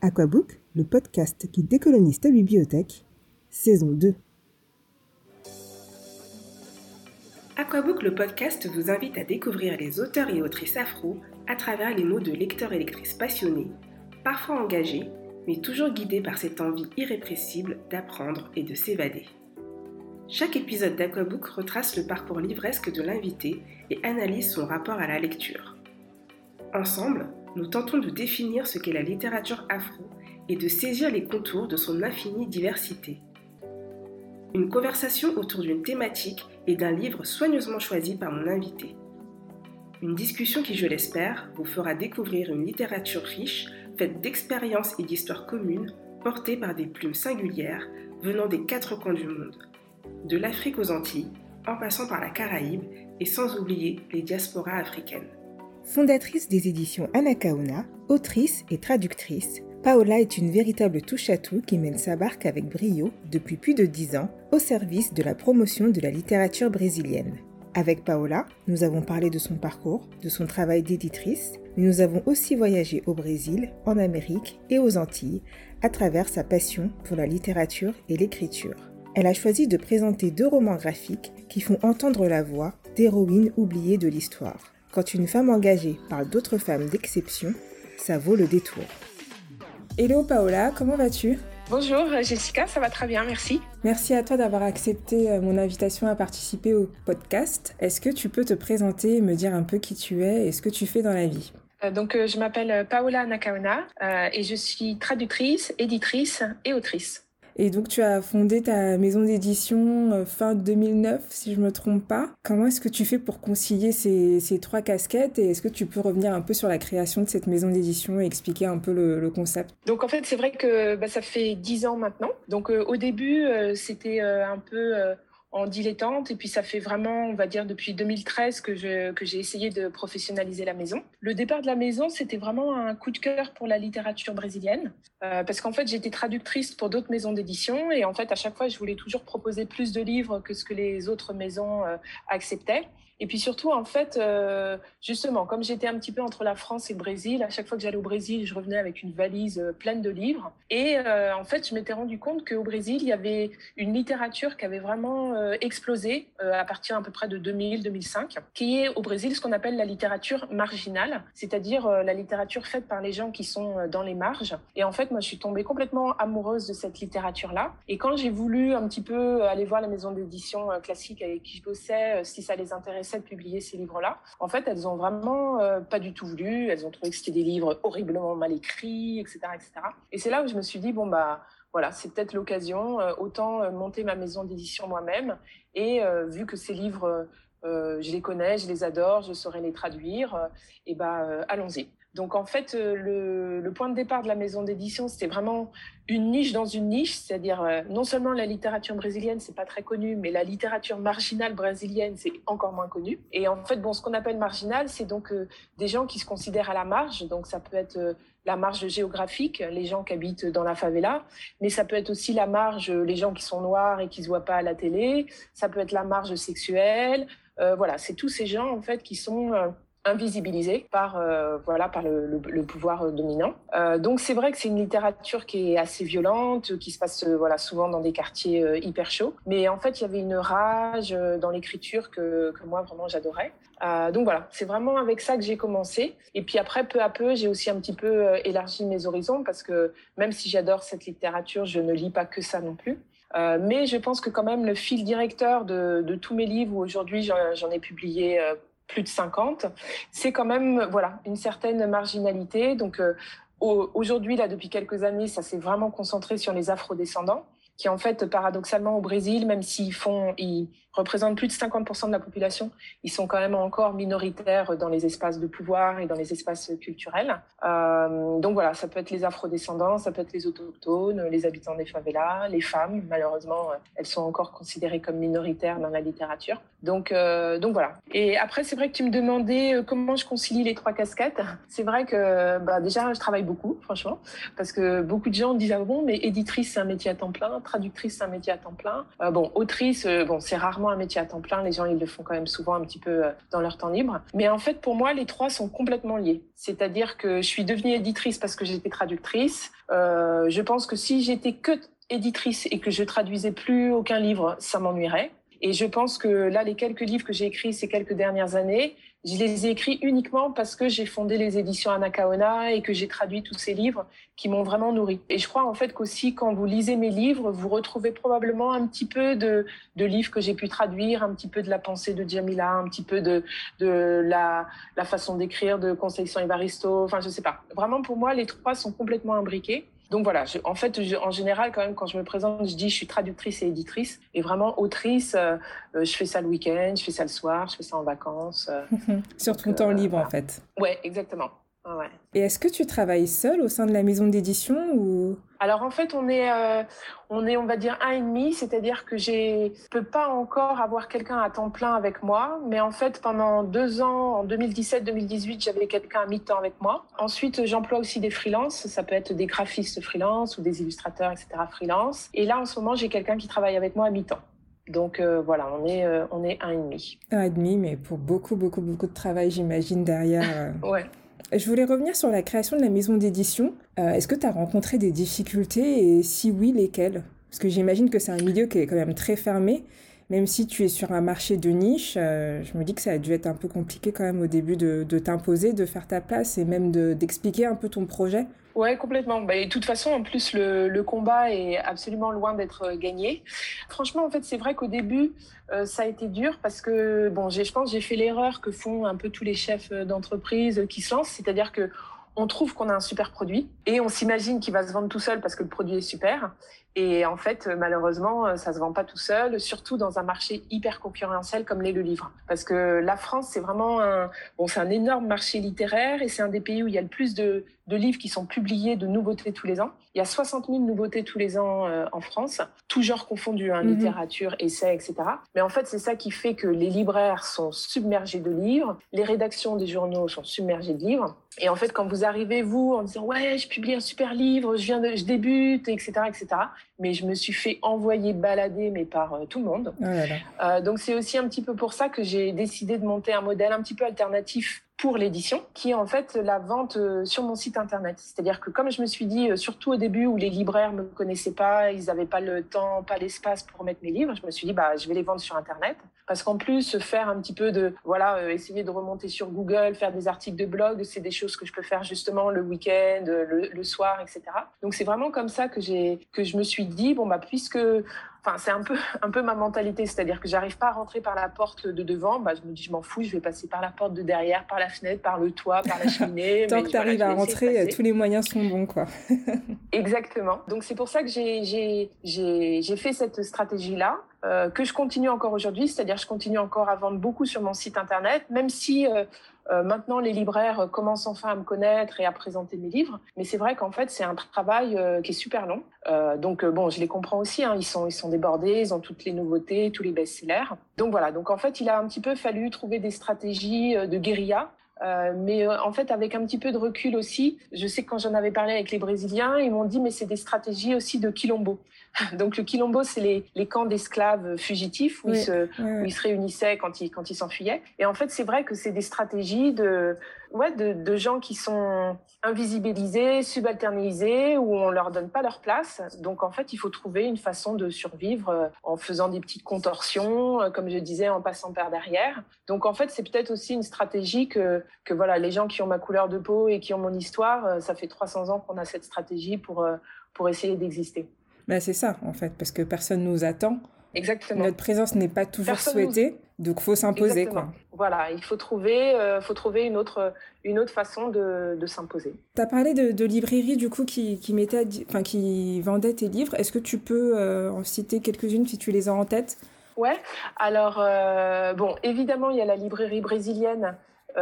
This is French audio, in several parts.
Aquabook, le podcast qui décolonise ta bibliothèque, saison 2. Aquabook, le podcast, vous invite à découvrir les auteurs et autrices afro à travers les mots de lecteurs et lectrices passionnés, parfois engagés, mais toujours guidés par cette envie irrépressible d'apprendre et de s'évader. Chaque épisode d'Aquabook retrace le parcours livresque de l'invité et analyse son rapport à la lecture. Ensemble, nous tentons de définir ce qu'est la littérature afro et de saisir les contours de son infinie diversité. Une conversation autour d'une thématique et d'un livre soigneusement choisi par mon invité. Une discussion qui, je l'espère, vous fera découvrir une littérature riche, faite d'expériences et d'histoires communes, portées par des plumes singulières venant des quatre coins du monde, de l'Afrique aux Antilles, en passant par la Caraïbe et sans oublier les diasporas africaines. Fondatrice des éditions Anakaona, autrice et traductrice, Paola est une véritable touche-à-tout qui mène sa barque avec brio depuis plus de dix ans au service de la promotion de la littérature brésilienne. Avec Paola, nous avons parlé de son parcours, de son travail d'éditrice, mais nous avons aussi voyagé au Brésil, en Amérique et aux Antilles à travers sa passion pour la littérature et l'écriture. Elle a choisi de présenter deux romans graphiques qui font entendre la voix d'héroïnes oubliées de l'histoire. Quand une femme engagée parle d'autres femmes d'exception, ça vaut le détour. Hello Paola, comment vas-tu? Bonjour Jessica, ça va très bien, merci. Merci à toi d'avoir accepté euh, mon invitation à participer au podcast. Est-ce que tu peux te présenter et me dire un peu qui tu es et ce que tu fais dans la vie? Euh, donc, euh, je m'appelle Paola Nakaona et je suis traductrice, éditrice et autrice. Et donc, tu as fondé ta maison d'édition euh, fin 2009, si je me trompe pas. Comment est-ce que tu fais pour concilier ces, ces trois casquettes et est-ce que tu peux revenir un peu sur la création de cette maison d'édition et expliquer un peu le, concept? Donc, en fait, c'est vrai que bah, ça fait dix ans maintenant. Donc, euh, au début, euh, c'était un peu en dilettante et puis ça fait vraiment, on va dire, depuis 2013 que je que j'ai essayé de professionnaliser la maison. Le départ de la maison, c'était vraiment un coup de cœur pour la littérature brésilienne euh, parce qu'en fait, j'étais traductrice pour d'autres maisons d'édition et en fait, à chaque fois, je voulais toujours proposer plus de livres que ce que les autres maisons euh, acceptaient. Et puis surtout, en fait, euh, justement, comme j'étais un petit peu entre la France et le Brésil, à chaque fois que j'allais au Brésil, je revenais avec une valise euh, pleine de livres. Et euh, en fait, je m'étais rendu compte qu'au Brésil, il y avait une littérature qui avait vraiment explosé à partir à peu près de 2000-2005, qui est au Brésil ce qu'on appelle la littérature marginale, c'est-à-dire la littérature faite par les gens qui sont dans les marges. Et en fait, moi, je suis tombée complètement amoureuse de cette littérature-là. Et quand j'ai voulu un petit peu aller voir la maison d'édition classique avec qui je bossais, si ça les intéressait, publier ces livres-là. En fait, elles ont vraiment euh, pas du tout voulu. Elles ont trouvé que c'était des livres horriblement mal écrits, etc., etc. Et c'est là où je me suis dit bon bah voilà, c'est peut-être l'occasion. Euh, autant euh, monter ma maison d'édition moi-même. Et vu que ces livres je les connais, je les adore, je saurais les traduire, et ben allons-y. Donc en fait, le, le, point de départ de la maison d'édition, c'était vraiment une niche dans une niche, c'est-à-dire euh, non seulement la littérature brésilienne, c'est pas très connu, mais la littérature marginale brésilienne, c'est encore moins connu. Et en fait, bon, ce qu'on appelle marginal, c'est donc euh, des gens qui se considèrent à la marge. Donc ça peut être euh, la marge géographique, les gens qui habitent dans la favela, mais ça peut être aussi la marge, les gens qui sont noirs et qui se voient pas à la télé. Ça peut être la marge sexuelle. voilà, c'est tous ces gens en fait qui sont invisibilisé par euh, voilà par le, pouvoir euh, dominant. Euh, donc c'est vrai que c'est une littérature qui est assez violente, qui se passe voilà souvent dans des quartiers hyper chauds. Mais en fait il y avait une rage dans l'écriture que, que moi vraiment j'adorais. donc voilà, c'est vraiment avec ça que j'ai commencé. Et puis après peu à peu j'ai aussi un petit peu élargi mes horizons parce que même si j'adore cette littérature, je ne lis pas que ça non plus. mais je pense que quand même le fil directeur de, de tous mes livres, où aujourd'hui j'en ai publié plus de 50, c'est quand même voilà une certaine marginalité. Donc euh, aujourd'hui, là, depuis quelques années, ça s'est vraiment concentré sur les afrodescendants, qui en fait, paradoxalement, au Brésil, même s'ils font, ils représentent plus de 50% de la population, ils sont quand même encore minoritaires dans les espaces de pouvoir et dans les espaces culturels. Euh, donc voilà, ça peut être les afrodescendants, ça peut être les autochtones, les habitants des favelas, les femmes. Malheureusement, elles sont encore considérées comme minoritaires dans la littérature. Donc, euh, donc voilà. Et après, c'est vrai que tu me demandais euh, comment je concilie les trois casquettes. C'est vrai que bah, déjà, je travaille beaucoup, franchement, parce que beaucoup de gens disent ah bon, mais éditrice, c'est un métier à temps plein, Traductrice, c'est un métier à temps plein. bon, autrice, bon, c'est rarement un métier à temps plein. Les gens, ils le font quand même souvent un petit peu dans leur temps libre. Mais en fait, pour moi, les trois sont complètement liés. C'est-à-dire que je suis devenue éditrice parce que j'étais traductrice. je pense que si j'étais que éditrice et que je traduisais plus aucun livre, ça m'ennuierait. Et je pense que là, les quelques livres que j'ai écrits ces quelques dernières années, je les ai écrits uniquement parce que j'ai fondé les éditions Anakaona et que j'ai traduit tous ces livres qui m'ont vraiment nourri. Et je crois en fait qu'aussi quand vous lisez mes livres, vous retrouvez probablement un petit peu de, de livres que j'ai pu traduire, un petit peu de la pensée de Jamila, un petit peu de, de la, la façon d'écrire de Conceição Evaristo, enfin je sais pas. Vraiment pour moi, les trois sont complètement imbriqués. Donc voilà, en fait, en général, quand même, quand je me présente, je dis je suis traductrice et éditrice. Et vraiment, autrice, euh, euh, je fais ça le week-end, je fais ça le soir, je fais ça en vacances. Euh. Sur ton temps libre, en fait. Ouais, exactement. Ouais. Et est-ce que tu travailles seule au sein de la maison d'édition ou? Alors en fait, on est, euh, on est, on va dire un et demi, c'est-à-dire que j'ai, peux pas encore avoir quelqu'un à temps plein avec moi, mais en fait pendant deux ans, en 2017-2018, j'avais quelqu'un à mi-temps avec moi. Ensuite, j'emploie aussi des freelances, ça peut être des graphistes freelance ou des illustrateurs, etc. freelance. Et là, en ce moment, j'ai quelqu'un qui travaille avec moi à mi-temps. Donc euh, voilà, on est, euh, on est un et demi. Un et demi, mais pour beaucoup, beaucoup, beaucoup de travail, j'imagine, derrière. ouais. Je voulais revenir sur la création de la maison d'édition. Euh, est-ce que tu as rencontré des difficultés et si oui, lesquelles? Parce que j'imagine que c'est un milieu qui est quand même très fermé. Même si tu es sur un marché de niche, euh, je me dis que ça a dû être un peu compliqué quand même au début de, t'imposer, de faire ta place et même d'expliquer un peu ton projet. Ouais, complètement. Bah, de toute façon, en plus, le, combat est absolument loin d'être euh, gagné. Franchement, en fait, c'est vrai qu'au début, euh, ça a été dur parce que, bon, je pense j'ai fait l'erreur que font un peu tous les chefs euh, d'entreprise qui se lancent, c'est-à-dire que on trouve qu'on a un super produit et on s'imagine qu'il va se vendre tout seul parce que le produit est super. Et en fait, malheureusement, ça se vend pas tout seul, surtout dans un marché hyper concurrentiel comme l'est le livre. Parce que la France, c'est vraiment un, bon, c'est un énorme marché littéraire et c'est un des pays où il y a le plus de, de livres qui sont publiés de nouveautés tous les ans. Il y a 60 000 nouveautés tous les ans euh, en France, tout genre confondu, hein, mhm. littérature, essais, etc. Mais en fait, c'est ça qui fait que les libraires sont submergés de livres, les rédactions des journaux sont submergées de livres. Et en fait, quand vous arrivez, vous, en disant ouais, je publie un super livre, je viens de, je débute, etc., etc. Mais je me suis fait envoyer balader, mais par euh, tout le monde. Oh euh, donc c'est aussi un petit peu pour ça que j'ai décidé de monter un modèle un petit peu alternatif pour l'édition, qui est en fait la vente euh, sur mon site internet. C'est-à-dire que comme je me suis dit, euh, surtout au début où les libraires me connaissaient pas, ils n'avaient pas le temps, pas l'espace pour mettre mes livres, je me suis dit bah je vais les vendre sur internet. Parce qu'en plus faire un petit peu de voilà, euh, essayer de remonter sur Google, faire des articles de blog, c'est des choses que je peux faire justement le week-end, le, le soir, etc. Donc c'est vraiment comme ça que j'ai que je me suis dit bon bah puisque Enfin, c'est un peu, un peu ma mentalité, c'est-à-dire que j'arrive pas à rentrer par la porte de devant. Bah, je me dis, je m'en fous, je vais passer par la porte de derrière, par la fenêtre, par le toit, par la cheminée. Tant que tu arrives à rentrer, tous les moyens sont bons, quoi. Exactement. Donc c'est pour ça que j'ai fait cette stratégie-là. Euh, que je continue encore aujourd'hui, c'est-à-dire je continue encore à vendre beaucoup sur mon site internet, même si euh, euh, maintenant, les libraires commencent enfin à me connaître et à présenter mes livres. Mais c'est vrai qu'en fait, c'est un travail euh, qui est super long. Euh, donc, bon, je les comprends aussi. Hein. Ils, sont, ils sont débordés, ils ont toutes les nouveautés, tous les best-sellers. Donc voilà. Donc en fait, il a un petit peu fallu trouver des stratégies de guérilla euh, mais euh, en fait, avec un petit peu de recul aussi, je sais que quand j'en avais parlé avec les Brésiliens, ils m'ont dit mais c'est des stratégies aussi de quilombo. Donc le quilombo, c'est les, les, camps d'esclaves fugitifs où, ils se, où, ils se, réunissaient quand ils quand ils s'enfuyaient. Et en fait, c'est vrai que c'est des stratégies de ouais de, de, gens qui sont invisibilisés, subalternisés, où on leur donne pas leur place. Donc en fait, il faut trouver une façon de survivre euh, en faisant des petites contorsions, comme je disais, en passant par derrière. Donc en fait, c'est peut-être aussi une stratégie que que voilà, les gens qui ont ma couleur de peau et qui ont mon histoire, euh, ça fait 300 ans qu'on a cette stratégie pour, euh, pour essayer d'exister. Ben c'est ça, en fait, parce que personne nous attend. Exactement. Notre présence n'est pas toujours souhaitée, donc il faut s'imposer. Quoi. Voilà, il faut trouver, euh, faut trouver une, autre, une autre façon de, de s'imposer. Tu as parlé de, de librairies du coup qui, qui, mettait, enfin, qui vendaient tes livres. Est-ce que tu peux en citer quelques-unes si tu les as en tête? Ouais, alors, bon, évidemment, il y a la librairie brésilienne euh,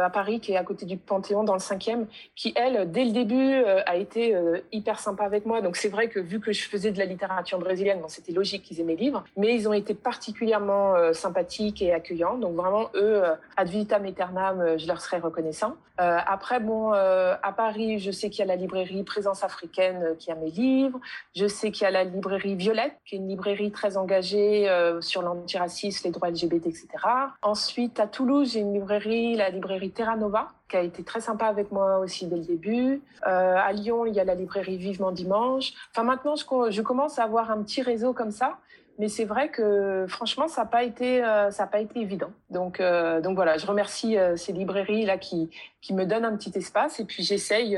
à Paris, qui est à côté du Panthéon, dans le 5e, qui, elle, dès le début, euh, a été euh, hyper sympa avec moi. Donc c'est vrai que vu que je faisais de la littérature brésilienne, bon, c'était logique qu'ils aient mes livres, mais ils ont été particulièrement sympathiques et accueillants. Donc vraiment, eux, ad vitam aeternam, je leur serais reconnaissant. après, bon, à Paris, je sais qu'il y a la librairie Présence africaine qui a mes livres. Je sais qu'il y a la librairie Violette, qui est une librairie très engagée sur l'antiracisme, les droits LGBT, etc. Ensuite, à Toulouse, j'ai une librairie, la librairie Terra Nova, qui a été très sympa avec moi aussi dès le début. Euh, à Lyon, il y a la librairie Vivement Dimanche. Enfin, maintenant, je, commence à avoir un petit réseau comme ça. Mais c'est vrai que franchement, ça n'a pas été, euh, pas été évident. Donc, euh, voilà, je remercie ces librairies là qui, me donnent un petit espace et puis j'essaye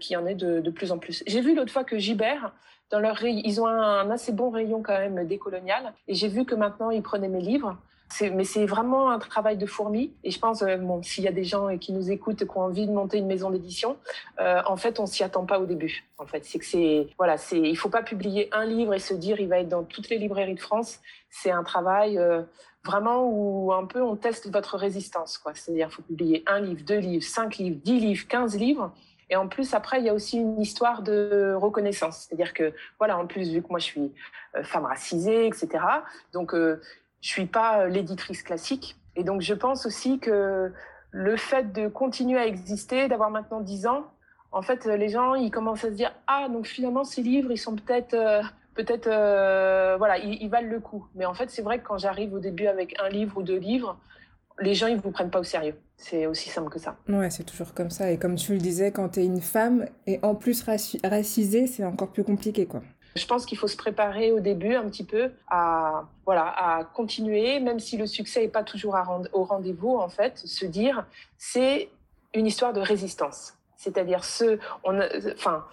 qu'il y en ait de, plus en plus. J'ai vu l'autre fois que Gibert, dans leur ils ont un, assez bon rayon quand même décolonial et j'ai vu que maintenant ils prenaient mes livres mais c'est vraiment un travail de fourmi. Et je pense, euh, bon, s'il y a des gens qui nous écoutent qui ont envie de monter une maison d'édition, euh, en fait, on s'y attend pas au début. En fait, c'est que c'est, voilà, c'est, il faut pas publier un livre et se dire il va être dans toutes les librairies de France. C'est un travail euh, vraiment où un peu on teste votre résistance, quoi. C'est-à-dire, faut publier un livre, deux livres, cinq livres, dix livres, quinze livres. Et en plus, après, il y a aussi une histoire de reconnaissance. C'est-à-dire que, voilà, en plus, vu que moi, je suis femme racisée, etc. Donc, je suis pas euh, l'éditrice classique. Et donc, je pense aussi que le fait de continuer à exister, d'avoir maintenant 10 ans, en fait, les gens, ils commencent à se dire, ah, donc finalement, ces livres, ils sont peut-être, euh, peut-être, euh, voilà, ils, valent le coup. Mais en fait, c'est vrai que quand j'arrive au début avec un livre ou deux livres, les gens, ils vous prennent pas au sérieux. C'est aussi simple que ça. Ouais, c'est toujours comme ça. Et comme tu le disais, quand tu es une femme et en plus racisée, c'est encore plus compliqué, quoi. Je pense qu'il faut se préparer au début un petit peu à voilà à continuer, même si le succès n'est pas toujours au rendez-vous. En fait, se dire c'est une histoire de résistance. C'est-à-dire ceux, enfin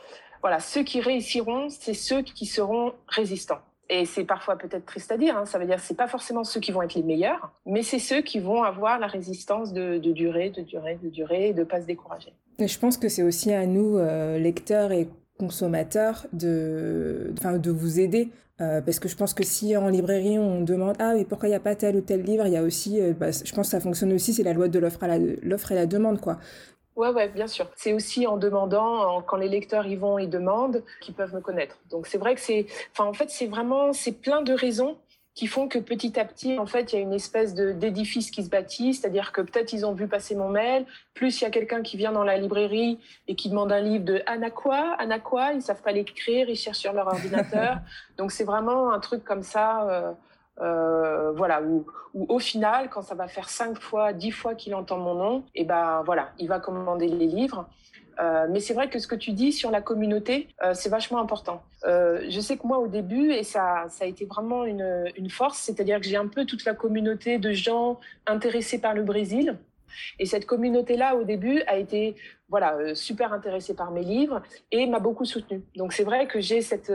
voilà, ceux qui réussiront, c'est ceux qui seront résistants. Et c'est parfois peut-être triste à dire, hein, ça veut dire c'est pas forcément ceux qui vont être les meilleurs, mais c'est ceux qui vont avoir la résistance de, durer, de durer, de durer et de pas se décourager. Je pense que c'est aussi à nous, euh, lecteurs et consommateur de, enfin, de vous aider. Euh, parce que je pense que si en librairie on demande ah mais pourquoi il n'y a pas tel ou tel livre, il y a aussi, euh, bah, je pense que ça fonctionne aussi, c'est la loi de l'offre et la demande quoi. Ouais, ouais, bien sûr. C'est aussi en demandant, quand les lecteurs y vont et demandent, qu'ils peuvent me connaître. Donc c'est vrai que c'est, enfin en fait c'est vraiment, c'est plein de raisons qui font que petit à petit, en fait, il y a une espèce d'édifice qui se bâtit, c'est-à-dire que peut-être ils ont vu passer mon mail, plus il y a quelqu'un qui vient dans la librairie et qui demande un livre de Anaqua, Anaqua, ils savent pas l'écrire, ils cherchent sur leur ordinateur. Donc c'est vraiment un truc comme ça, euh, euh, voilà, où, où, au final, quand ça va faire cinq fois, dix fois qu'il entend mon nom, et ben voilà, il va commander les livres. Euh, mais c'est vrai que ce que tu dis sur la communauté, euh, c'est vachement important. Euh, je sais que moi, au début, et ça, ça a été vraiment une, force, c'est-à-dire que j'ai un peu toute la communauté de gens intéressés par le Brésil. Et cette communauté-là, au début, a été voilà super intéressée par mes livres et m'a beaucoup soutenue. Donc c'est vrai que j'ai cet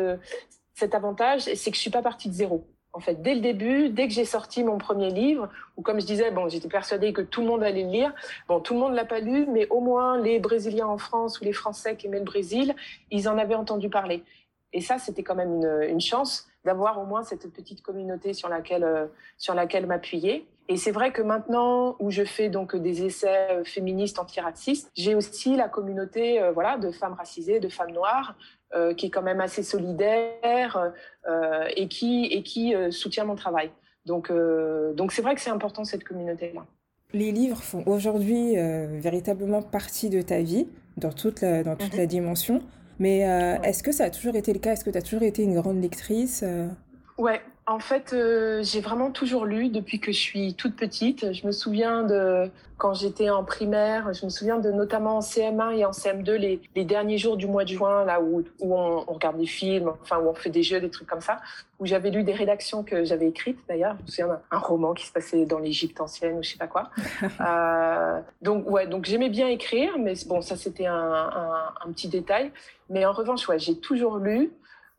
avantage, c'est que je suis pas partie de zéro en fait, dès le début, dès que j'ai sorti mon premier livre, ou comme je disais, bon, j'étais persuadée que tout le monde allait le lire. Bon, tout le monde l'a pas lu, mais au moins les Brésiliens en France ou les Français qui aimaient le Brésil, ils en avaient entendu parler. Et ça, c'était quand même une, chance d'avoir au moins cette petite communauté sur laquelle, euh, sur laquelle m'appuyer. Et c'est vrai que maintenant, où je fais donc des essais euh, féministes antiracistes, j'ai aussi la communauté, euh, voilà, de femmes racisées, de femmes noires, euh, qui est quand même assez solidaire euh, et qui, et qui euh, soutient mon travail. Donc, donc c'est vrai que c'est important cette communauté-là. Les livres font aujourd'hui véritablement partie de ta vie, dans toute la, dans toute mhm. la dimension. Mais est-ce que ça a toujours été le cas? Est-ce que tu as toujours été une grande lectrice Ouais, en fait, euh, j'ai vraiment toujours lu depuis que je suis toute petite. Je me souviens de quand j'étais en primaire, je me souviens de notamment en CM1 et en CM2 les, les derniers jours du mois de juin, là où, où on, on, regarde des films, enfin où on fait des jeux, des trucs comme ça, où j'avais lu des rédactions que j'avais écrites d'ailleurs. Je me souviens d'un roman qui se passait dans l'Égypte ancienne ou je sais pas quoi. euh, donc ouais, donc j'aimais bien écrire, mais bon, ça c'était un, un, un, petit détail. Mais en revanche, ouais, j'ai toujours lu.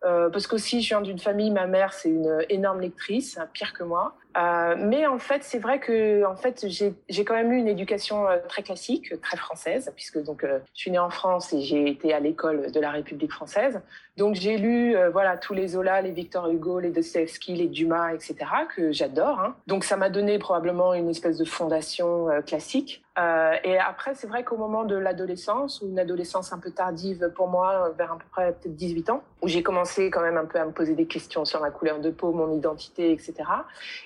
Euh, parce qu'aussi, je viens d'une famille, ma mère, c'est une énorme lectrice, pire que moi. Euh, mais en fait, c'est vrai que en fait, j'ai quand même eu une éducation euh, très classique, très française, puisque donc euh, je suis née en France et j'ai été à l'école de la République française. Donc j'ai lu voilà tous les Zola, les Victor Hugo, les Dostoevsky, les Dumas, etc. que j'adore. Hein. Donc ça m'a donné probablement une espèce de fondation classique. Et après, c'est vrai qu'au moment de l'adolescence, ou une adolescence un peu tardive pour moi, vers à peu près peut-être 18 ans, où j'ai commencé quand même un peu à me poser des questions sur ma couleur de peau, mon identité, etc.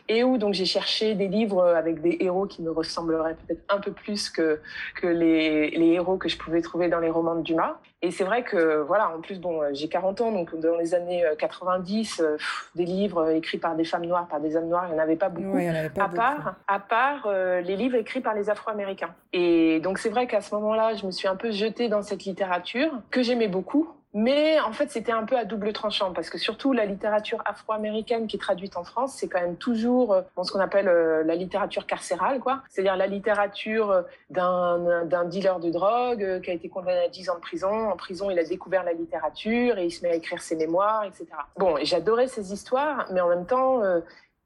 Et où donc j'ai cherché des livres avec des héros qui me ressembleraient peut-être un peu plus que, que les, les héros que je pouvais trouver dans les romans de Dumas. Et c'est vrai que, voilà, en plus, bon, j'ai 40 ans, donc dans les années 90, euh, des livres écrits par des femmes noires, par des hommes noirs, il n'y en avait pas beaucoup. à, Part, à part euh, les livres écrits par les Afro-Américains. Et donc c'est vrai qu'à ce moment-là, je me suis un peu jetée dans cette littérature que j'aimais beaucoup, mais en fait, c'était un peu à double tranchant parce que surtout la littérature afro-américaine qui est traduite en France, c'est quand même toujours euh, ce qu'on appelle euh, la littérature carcérale, quoi. C'est-à-dire la littérature euh, d'un dealer de drogue qui a été condamné à 10 ans de prison. En prison, il a découvert la littérature et il se met à écrire ses mémoires, etc. Bon, j'adorais ces histoires, mais en même temps,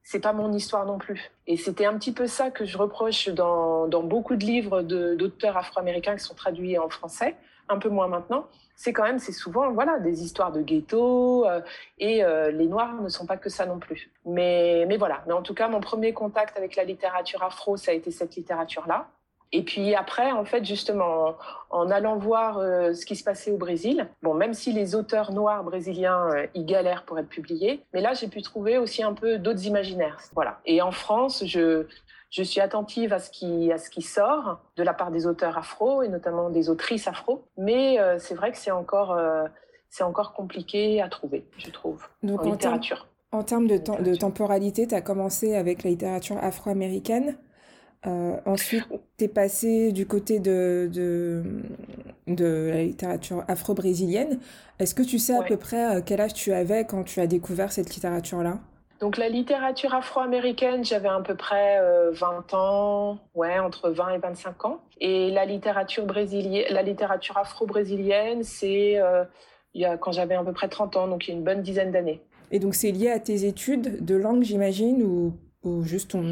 c'est pas mon histoire non plus. Et c'était un petit peu ça que je reproche dans, dans beaucoup de livres d'auteurs afro-américains qui sont traduits en français, un peu moins maintenant c'est quand même, c'est souvent voilà des histoires de ghetto euh, et euh, les Noirs ne sont pas que ça non plus. Mais, mais voilà. Mais en tout cas, mon premier contact avec la littérature afro, ça a été cette littérature-là. Et puis après, en fait, justement, en, allant voir euh, ce qui se passait au Brésil, bon, même si les auteurs noirs brésiliens y galèrent pour être publiés, mais là, j'ai pu trouver aussi un peu d'autres imaginaires. Voilà. Et en France, je, je suis attentive à ce qui à ce qui sort de la part des auteurs afro et notamment des autrices afro, mais euh, c'est vrai que c'est encore euh, c'est encore compliqué à trouver, je trouve, Donc, en, littérature. en termes de, de temporalité, tu as commencé avec la littérature afro-américaine. Euh, ensuite, tu es passé du côté de, de, de la littérature afro-brésilienne. Est-ce que tu sais à peu près quel âge tu avais quand tu as découvert cette littérature-là? Donc la littérature afro-américaine, j'avais à peu près 20 euh, ans, ouais, entre 20 et 25 ans. Et la littérature brésilienne, la littérature afro-brésilienne, c'est euh, il y a, quand j'avais à peu près 30 ans, donc il y a une bonne dizaine d'années. Et donc c'est lié à tes études de langue, j'imagine, ou, ou, juste ton,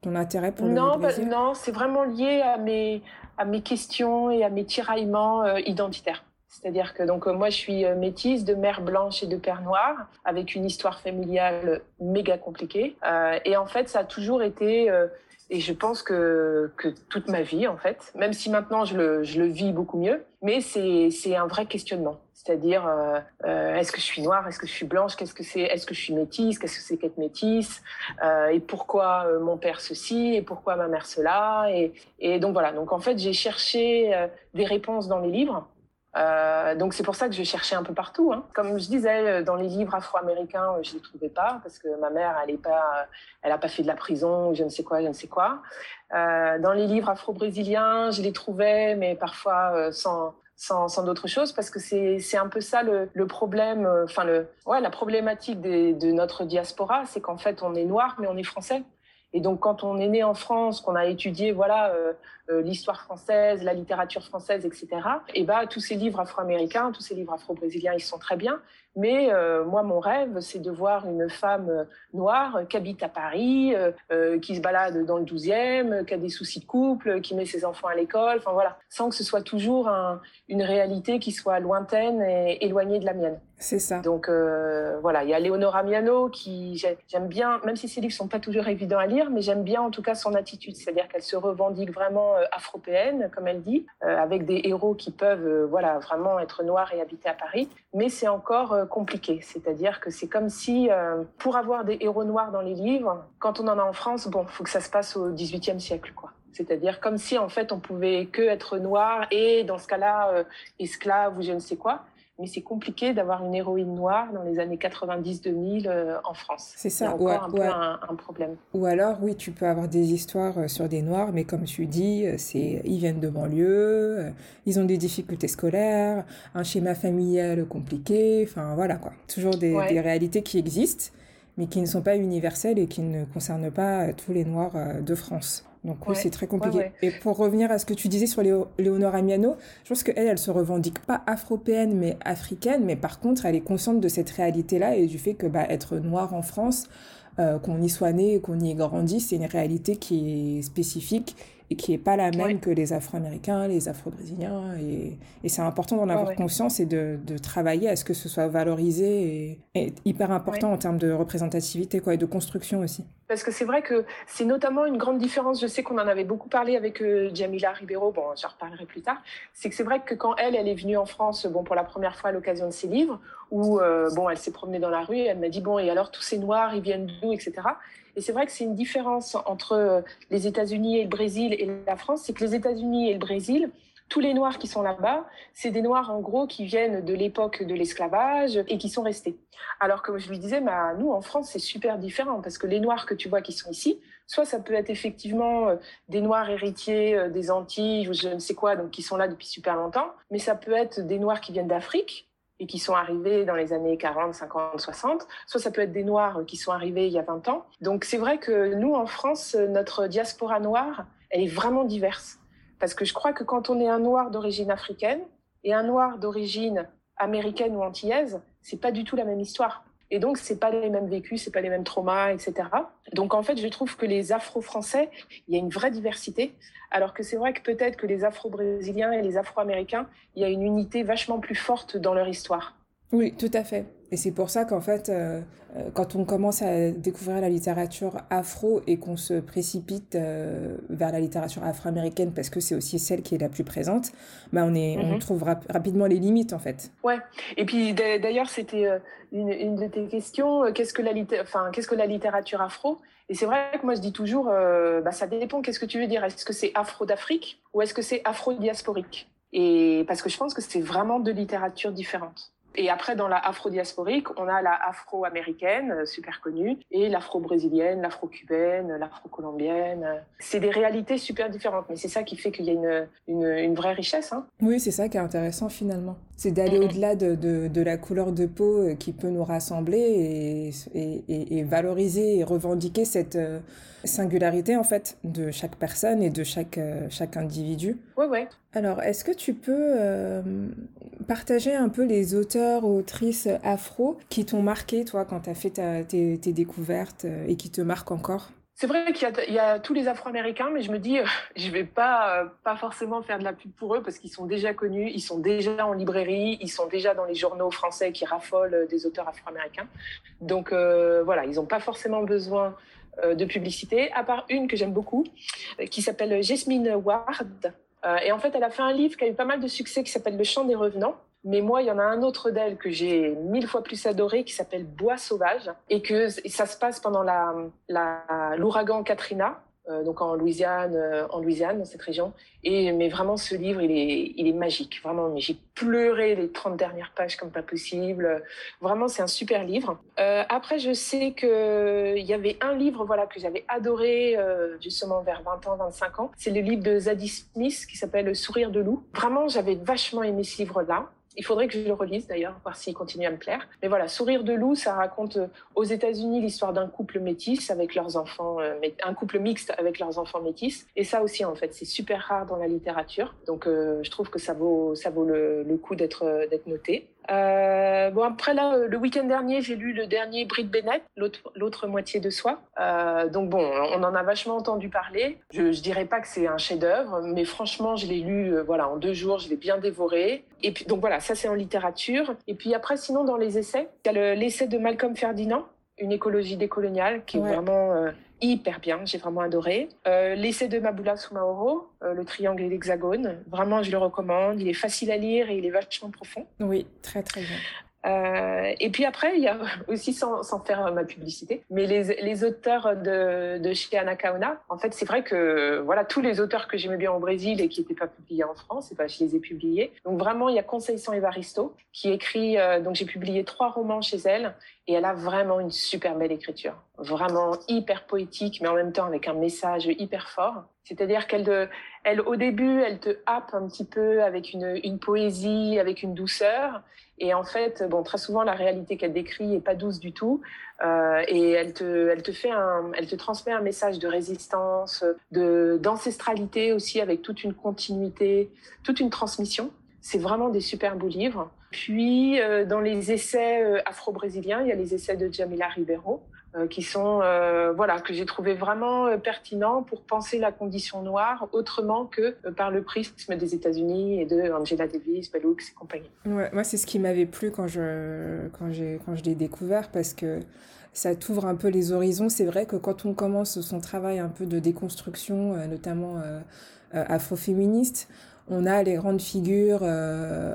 ton intérêt pour non, le Brésil? Non, c'est vraiment lié à mes, à mes questions et à mes tiraillements euh, identitaires. C'est-à-dire que donc euh, moi je suis euh, métisse de mère blanche et de père noir avec une histoire familiale méga compliquée. Euh, et en fait ça a toujours été et je pense que, que toute ma vie en fait même si maintenant je le, je le vis beaucoup mieux mais c'est un vrai questionnement. C'est-à-dire est-ce que je suis noire est-ce que je suis blanche qu'est-ce que c'est est-ce que je suis métisse qu'est-ce que c'est qu'être métisse et pourquoi mon père ceci et pourquoi ma mère cela et, et donc voilà. Donc en fait j'ai cherché des réponses dans les livres euh, donc c'est pour ça que je cherchais un peu partout. Hein. Comme je disais, euh, dans les livres afro-américains, euh, je les trouvais pas parce que ma mère, elle est pas, pas fait de la prison, je ne sais quoi, je ne sais quoi. Dans les livres afro-brésiliens, je les trouvais, mais parfois sans sans, sans d'autres choses parce que c'est un peu ça le, problème, enfin le ouais la problématique de notre diaspora, c'est qu'en fait on est noir mais on est français. Et donc, quand on est né en France, qu'on a étudié, voilà, euh, euh, l'histoire française, la littérature française, etc. Et bah, tous ces livres afro-américains, tous ces livres afro-brésiliens, ils sont très bien. Mais euh, moi, mon rêve, c'est de voir une femme euh, noire qui habite à Paris, euh, qui se balade dans le 12e, qui a des soucis de couple, qui met ses enfants à l'école, enfin voilà, sans que ce soit toujours un, une réalité qui soit lointaine et éloignée de la mienne. C'est ça. Donc voilà, il y a Léonora Miano qui j'aime bien, même si ses livres sont pas toujours évidents à lire, mais j'aime bien en tout cas son attitude, c'est-à-dire qu'elle se revendique vraiment afropéenne, comme elle dit, avec des héros qui peuvent voilà vraiment être noirs et habiter à Paris, mais c'est encore compliqué. C'est-à-dire que c'est comme si, euh, pour avoir des héros noirs dans les livres, quand on en a en France, bon, faut que ça se passe au XVIIIe siècle, quoi. C'est-à-dire comme si en fait on pouvait que être noir et dans ce cas-là euh, esclave ou je ne sais quoi mais c'est compliqué d'avoir une héroïne noire dans les années 90-2000 euh, en France. C'est ça, ou un peu un, problème. Ou alors, oui, tu peux avoir des histoires euh, sur des noirs, mais comme tu dis, c'est ils viennent de banlieue, ils ont des difficultés scolaires, un schéma familial compliqué, enfin voilà quoi. Toujours des, des réalités qui existent, mais qui ne sont pas universelles et qui ne concernent pas tous les noirs de France. Donc oui, c'est très compliqué. Et pour revenir à ce que tu disais sur Léo, Léonora Miano, je pense qu'elle, elle se revendique pas afropéenne, mais africaine, mais par contre, elle est consciente de cette réalité-là et du fait que bah, être noire en France, qu'on y soit né, qu'on y ait grandi, c'est une réalité qui est spécifique et qui n'est pas la même que les Afro-Américains, les Afro-Brésiliens. Et, et c'est important d'en avoir conscience et de, de, travailler à ce que ce soit valorisé et, et hyper important en termes de représentativité quoi, et de construction aussi. Parce que c'est vrai que c'est notamment une grande différence, je sais qu'on en avait beaucoup parlé avec euh, Jamila Ribeiro, bon, j'en reparlerai plus tard, c'est que c'est vrai que quand elle, elle est venue en France bon, pour la première fois à l'occasion de ses livres, où euh, bon, elle s'est promenée dans la rue, elle m'a dit, bon, et alors tous ces Noirs, ils viennent d'où, etc. Et c'est vrai que c'est une différence entre les États-Unis et le Brésil et la France, c'est que les États-Unis et le Brésil, tous les Noirs qui sont là-bas, c'est des Noirs en gros qui viennent de l'époque de l'esclavage et qui sont restés. Alors que je lui disais, bah, nous en France, c'est super différent parce que les Noirs que tu vois qui sont ici, soit ça peut être effectivement euh, des Noirs héritiers euh, des Antilles ou je ne sais quoi, donc qui sont là depuis super longtemps, mais ça peut être des Noirs qui viennent d'Afrique et qui sont arrivés dans les années 40, 50, 60, soit ça peut être des Noirs qui sont arrivés il y a 20 ans. Donc c'est vrai que nous, en France, notre diaspora noire, elle est vraiment diverse. Parce que je crois que quand on est un Noir d'origine africaine et un Noir d'origine américaine ou antillaise, c'est pas du tout la même histoire. Et donc, c'est pas les mêmes vécus, c'est pas les mêmes traumas, etc. Donc, en fait, je trouve que les Afro-Français, il y a une vraie diversité, alors que c'est vrai que peut-être que les Afro-Brésiliens et les Afro-Américains, il y a une unité vachement plus forte dans leur histoire. Oui, tout à fait. Et c'est pour ça qu'en fait, euh, euh, quand on commence à découvrir la littérature afro et qu'on se précipite euh, vers la littérature afro-américaine parce que c'est aussi celle qui est la plus présente, bah on, est, on mhm. trouve rapidement les limites en fait. Ouais. Et puis d'ailleurs, c'était une, une, de tes questions. Qu'est-ce que la enfin, qu'est-ce que la littérature afro? Et c'est vrai que moi je dis toujours, bah, ça dépend. Qu'est-ce que tu veux dire? Est-ce que c'est afro d'Afrique ou est-ce que c'est afro-diasporique? Et parce que je pense que c'est vraiment deux littératures différentes. Et après, dans la afro-diasporique, on a la afro-américaine, euh, super connue, et l'afro-brésilienne, l'afro-cubaine, l'afro-colombienne. C'est des réalités super différentes, mais c'est ça qui fait qu'il y a une, une, vraie richesse. Hein. Oui, c'est ça qui est intéressant finalement. C'est d'aller au-delà de, de, de, la couleur de peau euh, qui peut nous rassembler et, et, et valoriser et revendiquer cette euh, singularité en fait de chaque personne et de chaque, chaque individu. Oui, oui. Alors, est-ce que tu peux partager un peu les auteurs ou autrices afro qui t'ont marqué, toi, quand tu as fait tes, découvertes euh, et qui te marquent encore? C'est vrai qu'il y, a tous les Afro-Américains, mais je me dis, je vais pas euh, pas forcément faire de la pub pour eux parce qu'ils sont déjà connus, ils sont déjà en librairie, ils sont déjà dans les journaux français qui raffolent des auteurs Afro-Américains. Donc euh, voilà, ils n'ont pas forcément besoin de publicité, à part une que j'aime beaucoup, qui s'appelle Jasmine Ward, euh, et en fait, elle a fait un livre qui a eu pas mal de succès qui s'appelle Le chant des revenants. Mais moi, il y en a un autre d'elle que j'ai mille fois plus adoré qui s'appelle Bois sauvage et que ça se passe pendant l'ouragan Katrina. Euh, donc en Louisiane, euh, en Louisiane, dans cette région. Et mais vraiment, ce livre, il est, il est magique. Vraiment, mais j'ai pleuré les 30 dernières pages comme pas possible. Vraiment, c'est un super livre. Euh, après, je sais que il y avait un livre, voilà, que j'avais adoré justement vers 20 ans, 25 ans. C'est le livre de Zadie Smith qui s'appelle Le Sourire de loup. Vraiment, j'avais vachement aimé ce livre-là. Il faudrait que je le relise d'ailleurs, voir s'il continue à me plaire. Mais voilà, Sourire de loup, ça raconte euh, aux États-Unis l'histoire d'un couple métis avec leurs enfants, euh, un couple mixte avec leurs enfants métis. Et ça aussi, en fait, c'est super rare dans la littérature. Donc, euh, je trouve que ça vaut, ça vaut le, le coup d'être, d'être noté. Euh, bon après là, euh, le week-end dernier, j'ai lu le dernier Brit Bennett, l'autre moitié de soi. Euh, donc bon, on en a vachement entendu parler. Je, je dirais pas que c'est un chef-d'œuvre, mais franchement, je l'ai lu, voilà, en deux jours, je l'ai bien dévoré. Et puis donc voilà, ça c'est en littérature. Et puis après, sinon dans les essais, il y a l'essai de Malcolm Ferdinand, une écologie décoloniale, qui est vraiment euh, hyper bien, j'ai vraiment adoré. Euh, L'essai de Mabula Sumaoro, euh, Le triangle et l'hexagone, vraiment je le recommande, il est facile à lire et il est vachement profond. Oui, très très bien. Euh, et puis après, il y a aussi, sans, sans faire ma publicité, mais les, les auteurs de, de chez Anakaona. En fait, c'est vrai que voilà, tous les auteurs que j'aimais bien au Brésil et qui n'étaient pas publiés en France, et ben, je les ai publiés. Donc vraiment, il y a Conceição Evaristo qui écrit. Euh, donc j'ai publié trois romans chez elle et elle a vraiment une super belle écriture, vraiment hyper poétique, mais en même temps avec un message hyper fort. C'est-à-dire qu'elle, elle, au début, elle te happe un petit peu avec une, une poésie, avec une douceur. Et en fait, bon, très souvent, la réalité qu'elle décrit est pas douce du tout. Euh, et elle te, elle te fait un, elle te transmet un message de résistance, de, d'ancestralité aussi, avec toute une continuité, toute une transmission. C'est vraiment des super beaux livres. Puis, dans les essais afro-brésiliens, il y a les essais de Jamila Ribeiro, qui sont, voilà, que j'ai trouvé vraiment pertinents pour penser la condition noire autrement que par le prisme des États-Unis et de Angela Davis, Bell Hooks et compagnie. Moi, c'est ce qui m'avait plu quand je, quand quand je l'ai découvert parce que ça t'ouvre un peu les horizons. C'est vrai que quand on commence son travail un peu de déconstruction, euh, notamment euh, euh, afroféministe, on a les grandes figures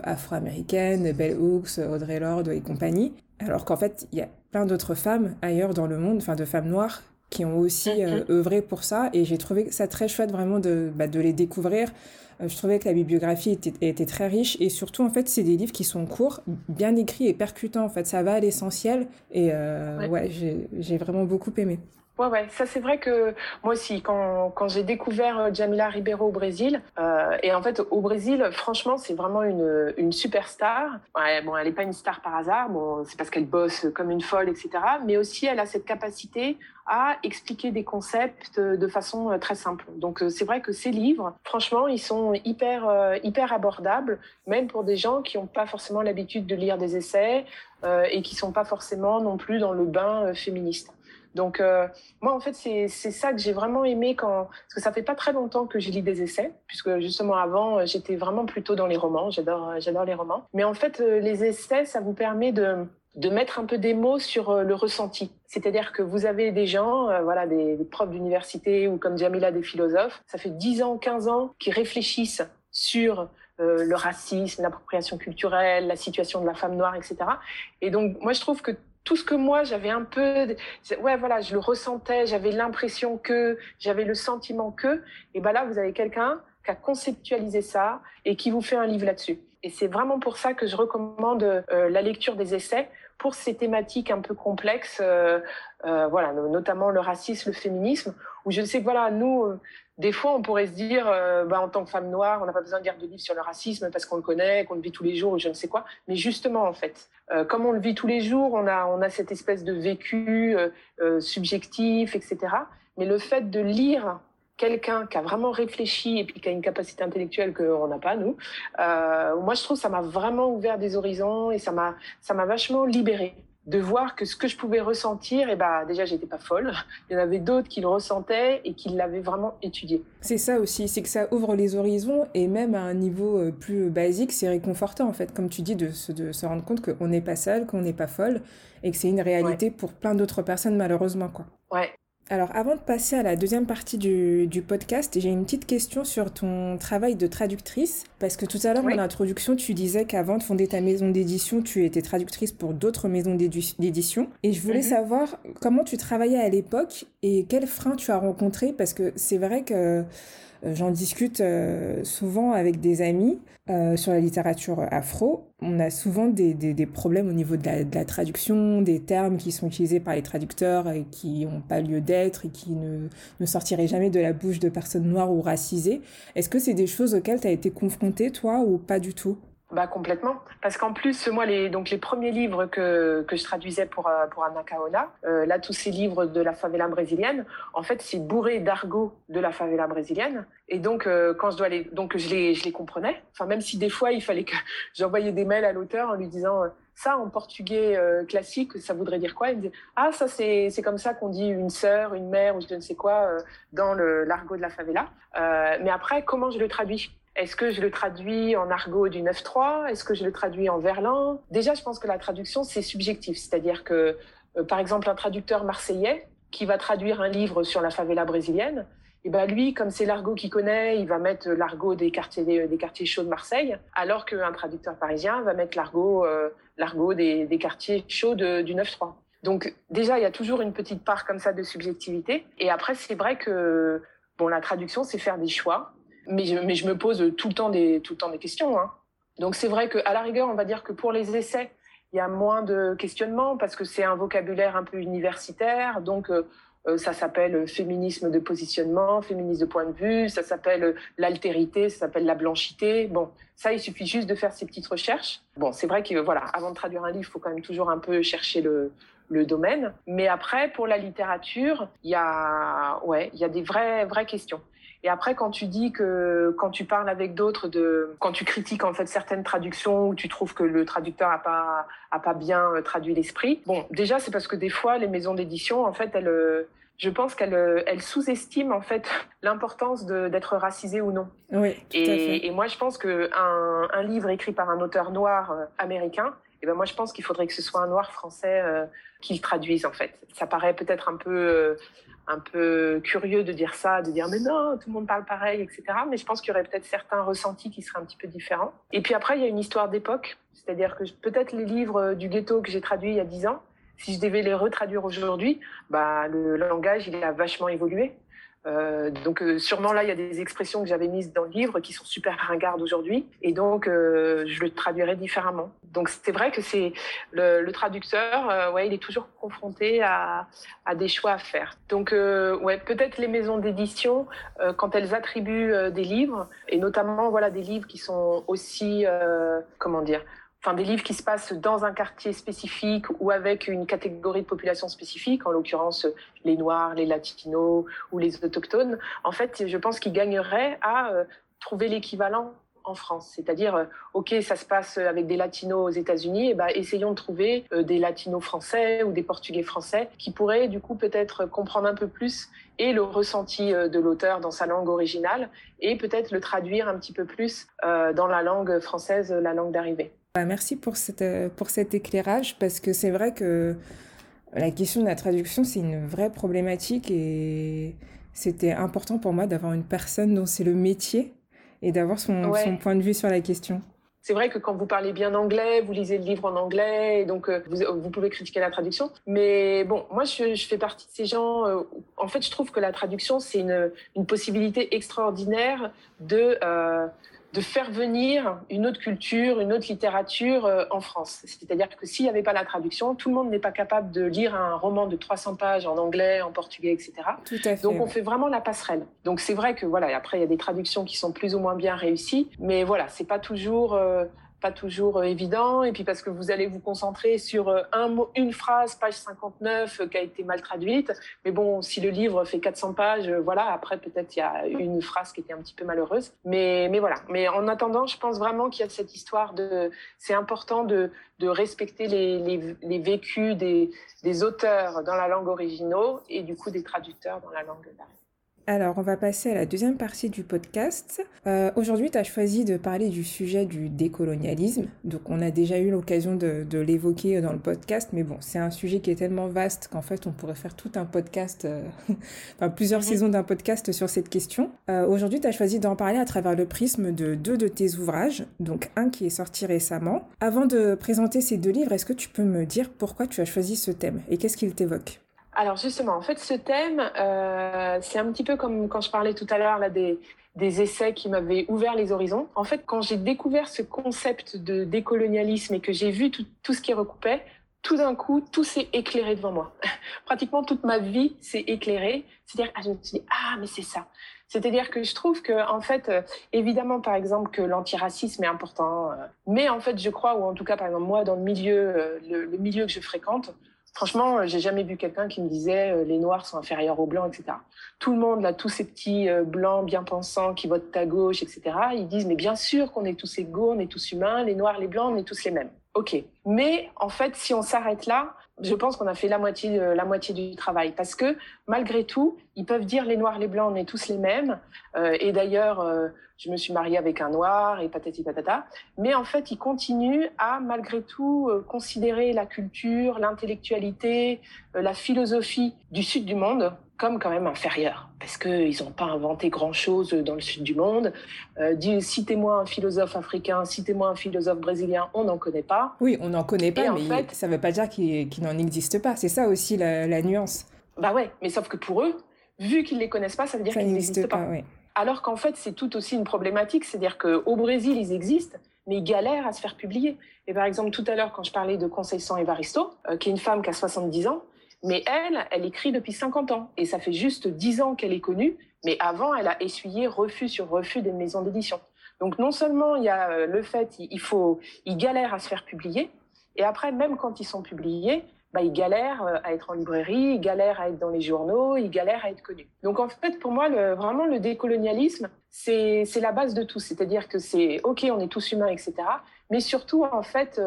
afro-américaines, Bell Hooks, Audrey Lorde et compagnie. Alors qu'en fait, il y a plein d'autres femmes ailleurs dans le monde, enfin de femmes noires, qui ont aussi mm-hmm. œuvré pour ça. Et j'ai trouvé ça très chouette vraiment de, bah, de les découvrir. Euh, je trouvais que la bibliographie était, était, très riche et surtout en fait c'est des livres qui sont courts, bien écrits et percutants en fait, ça va à l'essentiel et euh, ouais, j'ai vraiment beaucoup aimé. Ouais, ouais, ça c'est vrai que moi aussi, quand, j'ai découvert euh, Jamila Ribeiro au Brésil, euh, et en fait au Brésil, franchement, c'est vraiment une, une superstar. Ouais, bon, elle n'est pas une star par hasard, bon, c'est parce qu'elle bosse comme une folle, etc. Mais aussi, elle a cette capacité à expliquer des concepts de façon euh, très simple. Donc c'est vrai que ces livres, franchement, ils sont hyper hyper abordables, même pour des gens qui n'ont pas forcément l'habitude de lire des essais euh, et qui sont pas forcément non plus dans le bain féministe. Donc, euh, moi, en fait, c'est ça que j'ai vraiment aimé quand. Parce que ça fait pas très longtemps que j'ai lu des essais, puisque justement avant, euh, j'étais vraiment plutôt dans les romans. J'adore euh, les romans. Mais en fait, les essais, ça vous permet de de mettre un peu des mots sur le ressenti. C'est-à-dire que vous avez des gens, voilà, des profs d'université ou comme Jamila, des philosophes, ça fait 10 ans, 15 ans qu'ils réfléchissent sur le racisme, l'appropriation culturelle, la situation de la femme noire, etc. Et donc, moi, je trouve que tout ce que moi j'avais un peu ouais voilà je le ressentais j'avais l'impression que j'avais le sentiment que. Et ben là vous avez quelqu'un qui a conceptualisé ça et qui vous fait un livre là-dessus. Et c'est vraiment pour ça que je recommande euh, la lecture des essais pour ces thématiques un peu complexes, euh, euh, voilà, notamment le racisme, le féminisme, où je sais que voilà, nous, euh, des fois, on pourrait se dire, euh, bah, en tant que femme noire, on n'a pas besoin de lire de livres sur le racisme parce qu'on le connaît, qu'on le vit tous les jours ou je ne sais quoi. Mais justement, en fait, euh, comme on le vit tous les jours, on a, cette espèce de vécu subjectif, etc. Mais le fait de lire quelqu'un qui a vraiment réfléchi et puis qui a une capacité intellectuelle qu'on n'a pas nous, euh, moi je trouve que ça m'a vraiment ouvert des horizons et ça m'a ça m'a vachement libéré de voir que ce que je pouvais ressentir, et eh bah déjà j'étais pas folle. Il y en avait d'autres qui le ressentaient et qui l'avaient vraiment étudié. C'est ça aussi, c'est que ça ouvre les horizons et même à un niveau euh, plus basique, c'est réconfortant en fait, comme tu dis, de se, de se rendre compte qu'on n'est pas seul, qu'on n'est pas folle et que c'est une réalité pour plein d'autres personnes malheureusement quoi. Ouais, alors avant de passer à la deuxième partie du, podcast, j'ai une petite question sur ton travail de traductrice, parce que tout à l'heure en introduction, tu disais qu'avant de fonder ta maison d'édition, tu étais traductrice pour d'autres maisons d'édition. Et je voulais mhm. savoir comment tu travaillais à l'époque et quels freins tu as rencontrés, parce que c'est vrai que j'en discute euh, souvent avec des amis euh, sur la littérature afro. On a souvent des, des, problèmes au niveau de la, de la, traduction, des termes qui sont utilisés par les traducteurs et qui n'ont pas lieu d'être et qui ne, ne sortiraient jamais de la bouche de personnes noires ou racisées. Est-ce que c'est des choses auxquelles tu as été confrontée, toi, ou pas du tout? Bah complètement, parce qu'en plus moi les donc les premiers livres que que je traduisais pour euh, pour Anacaona, euh, là tous ces livres de la favela brésilienne, en fait c'est bourré d'argot de la favela brésilienne. Et donc euh, quand je dois les donc je les je les comprenais, enfin même si des fois il fallait que j'envoyais des mails à l'auteur en lui disant ça en portugais classique ça voudrait dire quoi? Il me disait ah ça c'est comme ça qu'on dit une sœur, une mère ou je ne sais quoi dans le l'argot de la favela, mais après comment je le traduis? Est-ce que je le traduis en argot du 9-3 Est-ce que je le traduis en verlan? Déjà, je pense que la traduction, c'est subjectif. C'est-à-dire que, euh, par exemple, un traducteur marseillais qui va traduire un livre sur la favela brésilienne, et eh ben lui, comme c'est l'argot qu'il connaît, il va mettre l'argot des quartiers chauds de Marseille, alors qu'un traducteur parisien va mettre l'argot euh, des, quartiers chauds du 9-3. Donc déjà, il y a toujours une petite part comme ça de subjectivité. Et après, c'est vrai que bon, la traduction, c'est faire des choix mais je, me pose tout le temps des, questions. Hein. Donc c'est vrai qu'à la rigueur, on va dire que pour les essais, il y a moins de questionnements parce que c'est un vocabulaire un peu universitaire. Donc euh, euh, ça s'appelle féminisme de positionnement, féminisme de point de vue, ça s'appelle l'altérité, ça s'appelle la blanchité. Bon, ça, il suffit juste de faire ces petites recherches. Bon, c'est vrai que voilà, de traduire un livre, il faut quand même toujours un peu chercher le, le domaine. Mais après, pour la littérature, il y a, ouais, y a des vraies, vraies questions. Et après, quand tu dis que, quand tu parles avec d'autres, de, quand tu critiques en fait certaines traductions où tu trouves que le traducteur a pas, a pas bien euh, traduit l'esprit. Bon, déjà, c'est parce que des fois, les maisons d'édition, en fait, elles, euh, je pense qu'elles elles sous-estiment en fait l'importance d'être racisé ou non. Oui. Tout et, à fait. et moi, je pense qu'un un livre écrit par un auteur noir euh, américain, et ben moi, je pense qu'il faudrait que ce soit un noir français euh, qui le traduise en fait. Ça paraît peut-être un peu euh, un peu curieux de dire ça, de dire mais non, tout le monde parle pareil, etc. Mais je pense qu'il y aurait peut-être certains ressentis qui seraient un petit peu différents. Et puis après, il y a une histoire d'époque, c'est-à-dire que peut-être les livres du ghetto que j'ai traduits il y a dix ans, si je devais les retraduire aujourd'hui, bah, le langage, il a vachement évolué. Euh, donc euh, sûrement là, il y a des expressions que j'avais mises dans le livre qui sont super ringardes aujourd'hui, et donc euh, je le traduirais différemment. Donc c'est vrai que c'est le, le, traducteur, euh, ouais, il est toujours confronté à, à, des choix à faire. Donc euh, ouais, peut-être les maisons d'édition quand elles attribuent des livres, et notamment voilà des livres qui sont aussi comment dire enfin des livres qui se passent dans un quartier spécifique ou avec une catégorie de population spécifique, en l'occurrence les Noirs, les Latinos ou les autochtones, en fait, je pense qu'ils gagneraient à euh, trouver l'équivalent en France. C'est-à-dire, euh, OK, ça se passe avec des latinos aux États-Unis, et ben, essayons de trouver euh, des latinos français ou des portugais français qui pourraient, du coup, peut-être comprendre un peu plus et le ressenti de l'auteur dans sa langue originale et peut-être le traduire un petit peu plus dans la langue française, la langue d'arrivée. Bah, merci pour, cette, pour cet éclairage parce que c'est vrai que la question de la traduction, c'est une vraie problématique et c'était important pour moi d'avoir une personne dont c'est le métier et d'avoir son, ouais. son, point de vue sur la question. C'est vrai que quand vous parlez bien anglais, vous lisez le livre en anglais, et donc euh, vous, vous, pouvez critiquer la traduction. Mais bon, moi, je, je fais partie de ces gens. Euh, en fait, je trouve que la traduction, c'est une, une possibilité extraordinaire de euh, de faire venir une autre culture, une autre littérature euh, en France. C'est-à-dire que s'il n'y avait pas la traduction, tout le monde n'est pas capable de lire un roman de 300 pages en anglais, en portugais, etc. Tout à fait, Donc on ouais. fait vraiment la passerelle. Donc c'est vrai que voilà, après il y a des traductions qui sont plus ou moins bien réussies, mais voilà, c'est pas toujours euh, pas toujours évident. Et puis parce que vous allez vous concentrer sur un mot, une phrase, page 59, qui a été mal traduite. Mais bon, si le livre fait 400 pages, voilà, après peut-être il y a une phrase qui était un petit peu malheureuse. Mais, mais voilà. Mais en attendant, je pense vraiment qu'il y a cette histoire de... C'est important de, respecter les, vécus des, auteurs dans la langue originaux et du coup des traducteurs dans la langue d'arrivée. Alors, on va passer à la deuxième partie du podcast. Euh, Aujourd'hui, tu as choisi de parler du sujet du décolonialisme. Donc, on a déjà eu l'occasion de, de l'évoquer dans le podcast, mais bon, c'est un sujet qui est tellement vaste qu'en fait, on pourrait faire tout un podcast, euh, enfin plusieurs mmh. saisons d'un podcast sur cette question. Euh, Aujourd'hui, tu as choisi d'en parler à travers le prisme de deux de tes ouvrages, donc un qui est sorti récemment. Avant de présenter ces deux livres, est-ce que tu peux me dire pourquoi tu as choisi ce thème et qu'est-ce qu'il t'évoque? Alors justement, en fait, ce thème, euh, c'est un petit peu comme quand je parlais tout à l'heure là des, essais qui m'avaient ouvert les horizons. En fait, quand j'ai découvert ce concept de décolonialisme et que j'ai vu tout, ce qui recoupait, tout d'un coup, tout s'est éclairé devant moi. Pratiquement toute ma vie s'est éclairée. C'est-à-dire, ah, je me suis dit, ah, mais c'est ça. C'est-à-dire que je trouve que, en fait, euh, évidemment, par exemple, que l'antiracisme est important, euh, mais en fait, je crois, ou en tout cas, par exemple, moi, dans le milieu, le milieu que je fréquente, Franchement, j'ai jamais vu quelqu'un qui me disait euh, les noirs sont inférieurs aux blancs, etc. Tout le monde, là, tous ces petits euh, blancs bien pensants qui votent à gauche, etc. Ils disent mais bien sûr qu'on est tous égaux, on est tous humains, les noirs, les blancs, on est tous les mêmes. Ok. Mais en fait, si on s'arrête là, je pense qu'on a fait la moitié, euh, la moitié du travail. Parce que malgré tout, ils peuvent dire les noirs, les blancs, on est tous les mêmes. Euh, et d'ailleurs, euh, je me suis mariée avec un noir et patati patata. Mais en fait, ils continuent à, malgré tout, considérer la culture, l'intellectualité, la philosophie du sud du monde comme quand même inférieure. Parce qu'ils n'ont pas inventé grand-chose dans le sud du monde. Euh, citez-moi un philosophe africain, citez-moi un philosophe brésilien, on n'en connaît pas. Oui, on n'en connaît pas, et mais fait, ça ne veut pas dire qu'il qu n'en existe pas. C'est ça aussi la, la, nuance. Bah ouais, mais sauf que pour eux, vu qu'ils ne les connaissent pas, ça veut dire qu'ils n'existent pas. Alors qu'en fait, c'est tout aussi une problématique, c'est-à-dire qu'au Brésil, ils existent, mais ils galèrent à se faire publier. Et par exemple, tout à l'heure, quand je parlais de Conceição Evaristo, euh, qui est une femme qui a 70 ans, mais elle, elle écrit depuis 50 ans. Et ça fait juste 10 ans qu'elle est connue, mais avant, elle a essuyé refus sur refus des maisons d'édition. Donc non seulement il y a le fait, il faut, ils galèrent à se faire publier, et après, même quand ils sont publiés, bah, il galère à être en librairie, il galère à être dans les journaux, il galère à être connu. Donc en fait, pour moi, le, vraiment, le décolonialisme, c'est la base de tout. C'est-à-dire que c'est OK, on est tous humains, etc. Mais surtout, en fait,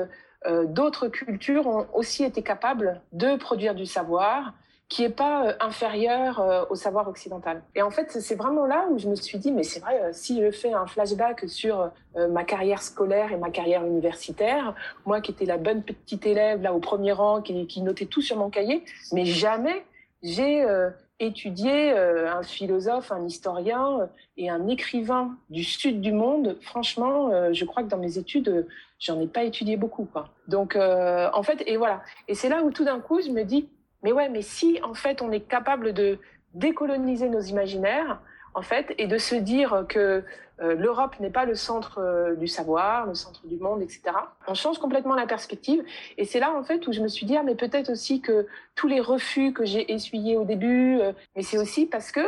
euh, d'autres cultures ont aussi été capables de produire du savoir, qui n'est pas euh, inférieur euh, au savoir occidental. Et en fait, c'est vraiment là où je me suis dit, mais c'est vrai, si je fais un flashback sur ma carrière scolaire et ma carrière universitaire, moi qui étais la bonne petite élève là au premier rang, qui notait tout sur mon cahier, mais jamais j'ai étudié un philosophe, un historien et un écrivain du sud du monde. Franchement, je crois que dans mes études, j'en ai pas étudié beaucoup. Donc, en fait, et voilà. Et c'est là où tout d'un coup, je me dis, mais ouais, mais si en fait on est capable de décoloniser nos imaginaires, en fait, et de se dire que euh, l'Europe n'est pas le centre euh, du savoir, le centre du monde, etc. On change complètement la perspective. Et c'est là, en fait, où je me suis dit, ah, mais peut-être aussi que tous les refus que j'ai essuyés au début, euh, mais c'est aussi parce que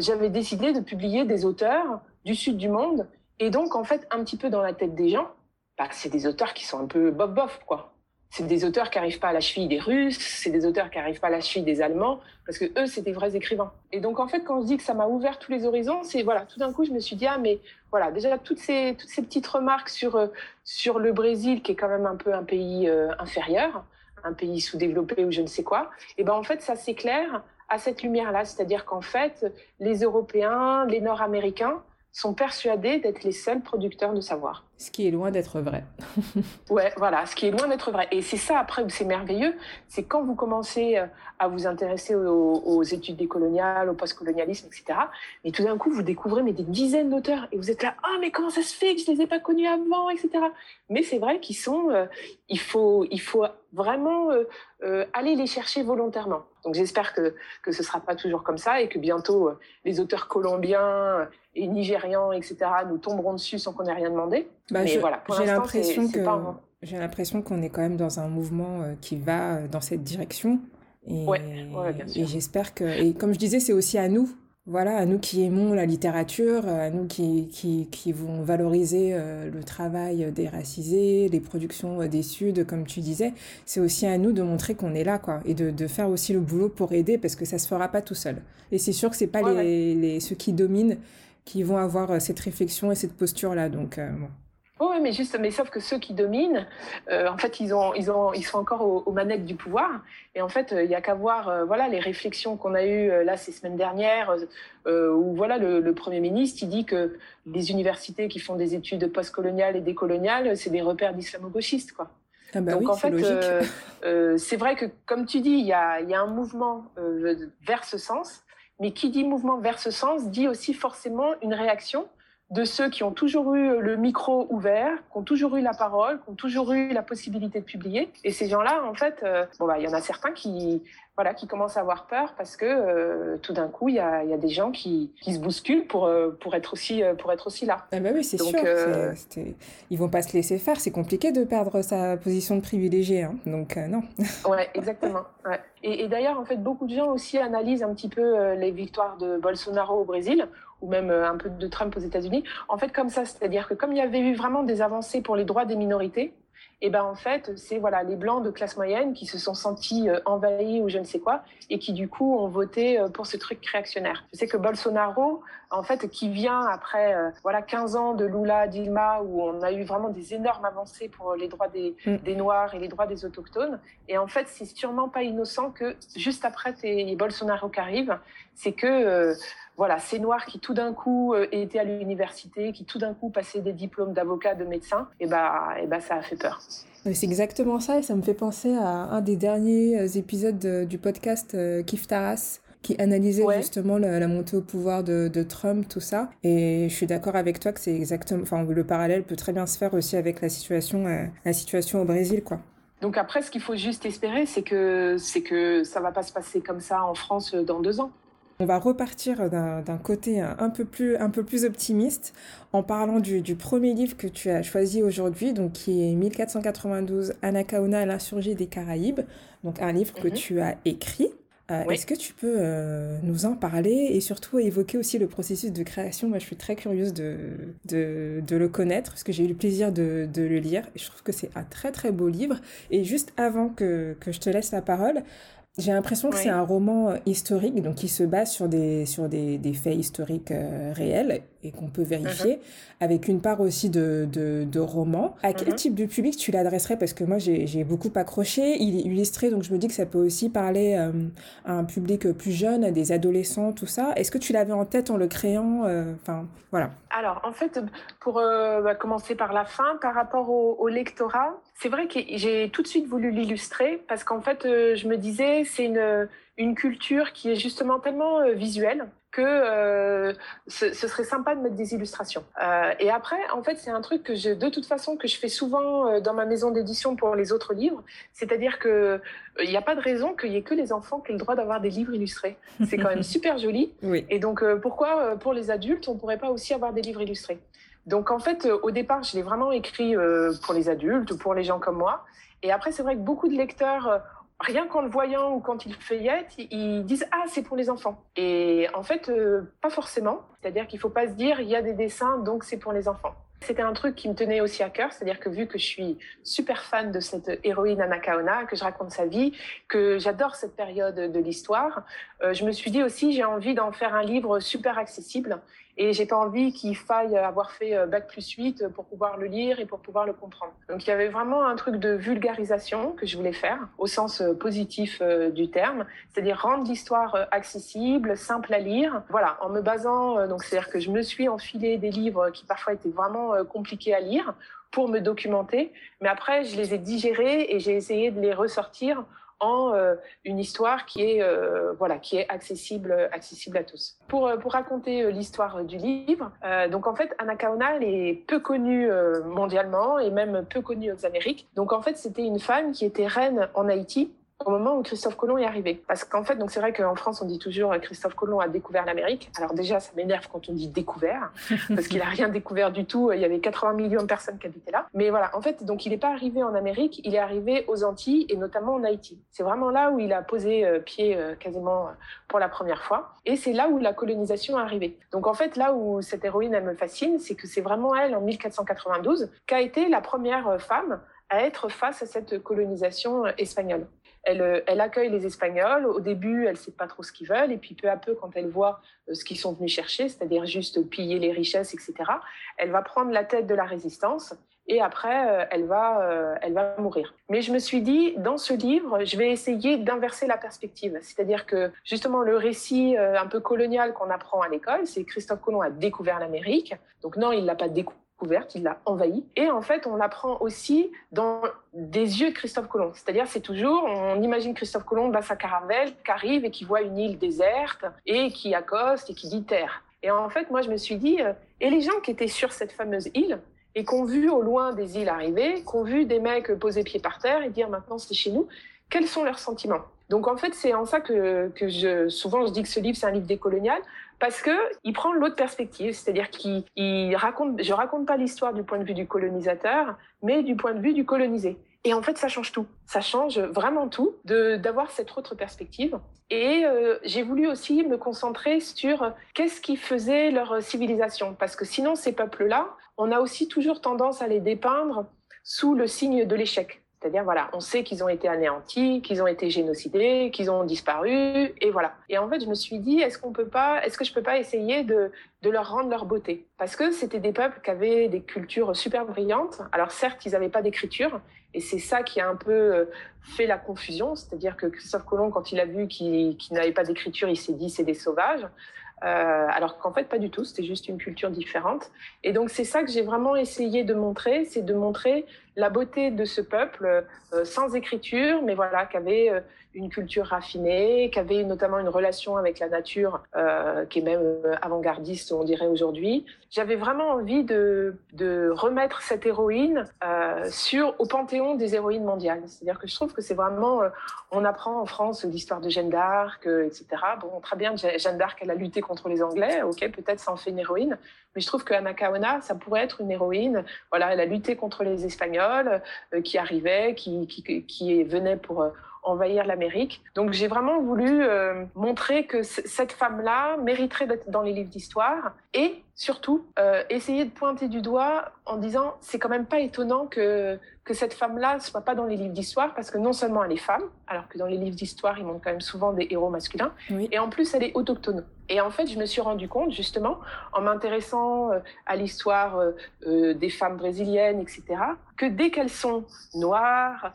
j'avais décidé de publier des auteurs du sud du monde. Et donc, en fait, un petit peu dans la tête des gens, bah, c'est des auteurs qui sont un peu bof-bof, quoi c'est des auteurs qui n'arrivent pas à la cheville des Russes, c'est des auteurs qui n'arrivent pas à la cheville des Allemands, parce que eux, c'est des vrais écrivains. Et donc, en fait, quand je dis que ça m'a ouvert tous les horizons, c'est voilà, tout d'un coup, je me suis dit ah mais voilà, déjà toutes ces toutes ces petites remarques sur euh, sur le Brésil, qui est quand même un peu un pays euh, inférieur, un pays sous-développé ou je ne sais quoi. Et ben en fait, ça s'éclaire à cette lumière-là, c'est-à-dire qu'en fait, les Européens, les Nord-Américains sont persuadés d'être les seuls producteurs de savoir. Ce qui est loin d'être vrai. ouais, voilà, ce qui est loin d'être vrai. Et c'est ça après où c'est merveilleux, c'est quand vous commencez euh, à vous intéresser aux, études décoloniales, au postcolonialisme, etc. Et tout d'un coup, vous découvrez mais des dizaines d'auteurs et vous êtes là, ah mais comment ça se fait que je les ai pas connus avant, etc. Mais c'est vrai qu'ils sont, euh, il faut, il faut vraiment euh, aller les chercher volontairement. Donc j'espère que que ce sera pas toujours comme ça et que bientôt les auteurs colombiens et nigérians, etc., nous tomberont dessus sans qu'on ait rien demandé. Bah, Mais voilà, j'ai l'impression que j'ai l'impression qu'on est quand même dans un mouvement euh, qui va euh, dans cette direction. Et, et j'espère que, et comme je disais, c'est aussi à nous voilà, à nous qui aimons la littérature, à nous qui, qui, qui vont valoriser euh, le travail des racisés, les productions des Suds, comme tu disais, c'est aussi à nous de montrer qu'on est là, quoi, et de, de, faire aussi le boulot pour aider, parce que ça se fera pas tout seul. Et c'est sûr que c'est pas les, les, ceux qui dominent qui vont avoir euh, cette réflexion et cette posture-là. Donc, euh, bon. oui, mais juste, mais sauf que ceux qui dominent, euh, en fait, ils ont, ils ont, ils sont encore aux, manettes du pouvoir. Et en fait, il y a qu'à voir, voilà, les réflexions qu'on a eues là ces semaines dernières, où voilà, le, premier ministre, il dit que les universités qui font des études postcoloniales et décoloniales, c'est des repères d'islamo-gauchistes, quoi. Ah bah Donc en fait, c'est vrai que comme tu dis, il y a, y a, un mouvement vers ce sens. Mais qui dit mouvement vers ce sens dit aussi forcément une réaction de ceux qui ont toujours eu le micro ouvert, qui ont toujours eu la parole, qui ont toujours eu la possibilité de publier. Et ces gens-là, en fait, euh, bon bah, il y en a certains qui, voilà, qui commencent à avoir peur parce que euh, tout d'un coup, il y a, y a, des gens qui, qui se bousculent pour, euh, pour être aussi pour être aussi là. Ah bah oui, c'est sûr. Ils vont pas se laisser faire. C'est compliqué de perdre sa position de privilégié, hein. donc non. ouais, exactement. Ouais. Et, et d'ailleurs, en fait, beaucoup de gens aussi analysent un petit peu les victoires de Bolsonaro au Brésil ou même euh, un peu de Trump aux États-Unis, en fait comme ça, c'est-à-dire que comme il y avait eu vraiment des avancées pour les droits des minorités, et eh ben en fait c'est voilà les blancs de classe moyenne qui se sont sentis euh, envahis ou je ne sais quoi et qui du coup ont voté euh, pour ce truc réactionnaire. Je sais que Bolsonaro en fait qui vient après voilà 15 ans de Lula Dilma où on a eu vraiment des énormes avancées pour les droits des, mm. des noirs et les droits des autochtones et en fait c'est sûrement pas innocent que juste après tes Bolsonaro qui arrive, c'est que voilà, ces noirs qui tout d'un coup euh, étaient à l'université, qui tout d'un coup passaient des diplômes d'avocat, de médecin, et bah, et bah ça a fait peur. C'est exactement ça, et ça me fait penser à un des derniers euh, épisodes du podcast euh, Kif Taras, qui analysait justement la, montée au pouvoir de, Trump, tout ça. Et je suis d'accord avec toi que c'est exactement, enfin, le parallèle peut très bien se faire aussi avec la situation, la situation au Brésil, quoi. Donc après, ce qu'il faut juste espérer, c'est que c'est que ça va pas se passer comme ça en France dans deux ans. On va repartir d'un côté un peu, plus, un peu plus optimiste en parlant du, premier livre que tu as choisi aujourd'hui, donc qui est 1492 Anacaona, l'insurgé des Caraïbes, donc un livre que mhm. tu as écrit. Est-ce que tu peux nous en parler et surtout évoquer aussi le processus de création? Moi, je suis très curieuse de, de, de le connaître parce que j'ai eu le plaisir de, de, le lire je trouve que c'est un très très beau livre. Et juste avant que, que je te laisse la parole, j'ai l'impression que c'est un roman historique, donc qui se base sur des, sur des, des faits historiques réels et qu'on peut vérifier, uh-huh. avec une part aussi de, de, de roman. À quel uh-huh. type de public tu l'adresserais? Parce que moi, j'ai beaucoup accroché. Il est illustré, donc je me dis que ça peut aussi parler euh, à un public plus jeune, à des adolescents, tout ça. Est-ce que tu l'avais en tête en le créant euh, Enfin, voilà. Alors, en fait, pour euh, bah, commencer par la fin, par rapport au, au lectorat, c'est vrai que j'ai tout de suite voulu l'illustrer parce qu'en fait, je me disais, c'est une, une culture qui est justement tellement visuelle que euh, ce, ce, serait sympa de mettre des illustrations. Euh, et après, en fait, c'est un truc que je, de toute façon, que je fais souvent euh, dans ma maison d'édition pour les autres livres. C'est-à-dire que il n'y a pas de raison qu'il y ait que les enfants qui aient le droit d'avoir des livres illustrés. C'est quand même super joli. Oui. Et donc, pourquoi pour les adultes, on pourrait pas aussi avoir des livres illustrés? Donc, en fait, au départ, je l'ai vraiment écrit pour les adultes, pour les gens comme moi. Et après, c'est vrai que beaucoup de lecteurs rien qu'en le voyant ou quand ils feuillettent, ils disent ah c'est pour les enfants. Et en fait, euh, pas forcément. C'est-à-dire qu'il faut pas se dire il y a des dessins donc c'est pour les enfants. C'était un truc qui me tenait aussi à cœur, c'est-à-dire que vu que je suis super fan de cette héroïne Anakaona, que je raconte sa vie, que j'adore cette période de l'histoire, euh, je me suis dit aussi j'ai envie d'en faire un livre super accessible et j'ai pas envie qu'il faille avoir fait euh, bac plus 8 pour pouvoir le lire et pour pouvoir le comprendre. Donc il y avait vraiment un truc de vulgarisation que je voulais faire au sens euh, positif euh, du terme, c'est-à-dire rendre l'histoire accessible, simple à lire. Voilà, en me basant donc c'est-à-dire que je me suis enfilé des livres qui parfois étaient vraiment compliqués à lire pour me documenter, mais après je les ai digérés et j'ai essayé de les ressortir en euh, une histoire qui est euh, voilà qui est accessible accessible à tous. Pour euh, pour raconter l'histoire du livre, donc en fait Anakaona elle est peu connue mondialement et même peu connue aux Amériques. Donc en fait c'était une femme qui était reine en Haïti au moment où Christophe Colomb est arrivé. Parce qu'en fait, donc c'est vrai qu'en France, on dit toujours euh, Christophe Colomb a découvert l'Amérique. Alors déjà, ça m'énerve quand on dit découvert, parce qu'il a rien découvert du tout. Il y avait 80 millions de personnes qui habitaient là. Mais voilà, en fait, donc il n'est pas arrivé en Amérique, il est arrivé aux Antilles et notamment en Haïti. C'est vraiment là où il a posé euh, pied euh, quasiment pour la première fois. Et c'est là où la colonisation est arrivée. Donc en fait, là où cette héroïne, elle me fascine, c'est que c'est vraiment elle, en 1492, qui a été la première femme à être face à cette colonisation espagnole. Elle, elle, accueille les Espagnols. Au début, elle ne sait pas trop ce qu'ils veulent. Et puis, peu à peu, quand elle voit euh, ce qu'ils sont venus chercher, c'est-à-dire juste piller les richesses, etc., elle va prendre la tête de la résistance. Et après, euh, elle va, euh, elle va mourir. Mais je me suis dit, dans ce livre, je vais essayer d'inverser la perspective. C'est-à-dire que, justement, le récit un peu colonial qu'on apprend à l'école, c'est Christophe Colomb a découvert l'Amérique. Donc non, il l'a pas découvert couverte, il l'a envahi. Et en fait, on l'apprend aussi dans des yeux de Christophe Colomb. C'est-à-dire, c'est toujours, on imagine Christophe Colomb dans sa caravelle, qui arrive et qui voit une île déserte et qui accoste et qui dit terre. Et en fait, moi, je me suis dit, euh, et les gens qui étaient sur cette fameuse île et qui ont vu au loin des îles arriver, qui ont vu des mecs poser pied par terre et dire maintenant c'est chez nous, quels sont leurs sentiments? Donc en fait, c'est en ça que, que je, souvent je dis que ce livre c'est un livre décolonial parce que il prend l'autre perspective, c'est-à-dire qu'il raconte, je raconte pas l'histoire du point de vue du colonisateur, mais du point de vue du colonisé. Et en fait, ça change tout. Ça change vraiment tout de d'avoir cette autre perspective. Et euh, j'ai voulu aussi me concentrer sur qu'est-ce qui faisait leur civilisation, parce que sinon ces peuples-là, on a aussi toujours tendance à les dépeindre sous le signe de l'échec. C'est-à-dire, voilà, on sait qu'ils ont été anéantis, qu'ils ont été génocidés, qu'ils ont disparu, et voilà. Et en fait, je me suis dit, est-ce qu'on peut pas, est-ce que je peux pas essayer de, de leur rendre leur beauté? Parce que c'était des peuples qui avaient des cultures super brillantes. Alors certes, ils n'avaient pas d'écriture, et c'est ça qui a un peu euh, fait la confusion. C'est-à-dire que Christophe Colomb, quand il a vu qu'ils n'avaient pas d'écriture, il s'est dit, c'est des sauvages. Euh, alors qu'en fait pas du tout, c'était juste une culture différente. Et donc c'est ça que j'ai vraiment essayé de montrer, c'est de montrer la beauté de ce peuple euh, sans écriture, mais voilà, qui avait euh, une culture raffinée, qui avait notamment une relation avec la nature euh, qui est même euh, avant-gardiste, on dirait aujourd'hui. J'avais vraiment envie de, de remettre cette héroïne euh, sur au panthéon des héroïnes mondiales. C'est-à-dire que je trouve que c'est vraiment, on apprend en France l'histoire de Jeanne d'Arc, etc. Bon, très bien, Jeanne d'Arc, elle a lutté contre les Anglais, ok, peut-être ça en fait une héroïne, mais je trouve que Anna Kaona, ça pourrait être une héroïne. Voilà, elle a lutté contre les Espagnols qui arrivaient, qui, qui, qui venaient pour envahir l'Amérique. Donc j'ai vraiment voulu euh, montrer que cette femme-là mériterait d'être dans les livres d'histoire et surtout euh, essayer de pointer du doigt en disant c'est quand même pas étonnant que que cette femme-là soit pas dans les livres d'histoire parce que non seulement elle est femme, alors que dans les livres d'histoire, ils montrent quand même souvent des héros masculins, et en plus elle est autochtone. Et en fait, je me suis rendu compte justement en m'intéressant euh, à l'histoire euh, euh, des femmes brésiliennes, etc., que dès qu'elles sont noires,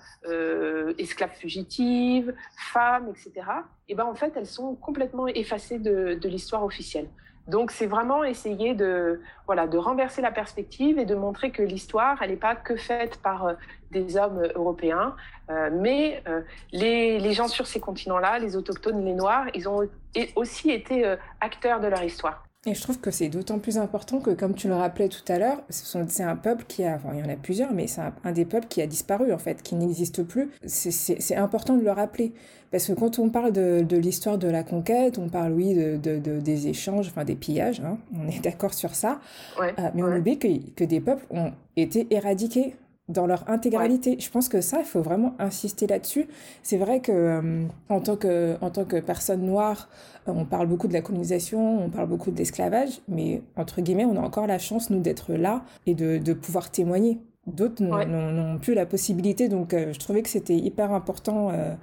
esclaves fugitives, femmes, etc., et ben en fait elles sont complètement effacées de, de l'histoire officielle. Donc c'est vraiment essayer de voilà de renverser la perspective et de montrer que l'histoire elle n'est pas que faite par euh, des hommes européens, euh, mais euh, les, les, gens sur ces continents-là, les autochtones, les noirs, ils ont aussi été acteurs de leur histoire. Et je trouve que c'est d'autant plus important que, comme tu le rappelais tout à l'heure, c'est un peuple qui a, enfin, il y en a plusieurs, mais c'est un, des peuples qui a disparu, en fait, qui n'existe plus. C'est important de le rappeler. Parce que quand on parle de, de l'histoire de la conquête, on parle, oui, de, de, des échanges, enfin des pillages, hein, on est d'accord sur ça. Ouais, euh, mais on oublie que, que des peuples ont été éradiqués dans leur intégralité. Je pense que ça, il faut vraiment insister là-dessus. C'est vrai que euh, en tant que en tant que personne noire, euh, on parle beaucoup de la colonisation, on parle beaucoup de l'esclavage, mais entre guillemets, on a encore la chance nous d'être là et de, de pouvoir témoigner. D'autres n'ont plus la possibilité, donc euh, je trouvais que c'était hyper important euh,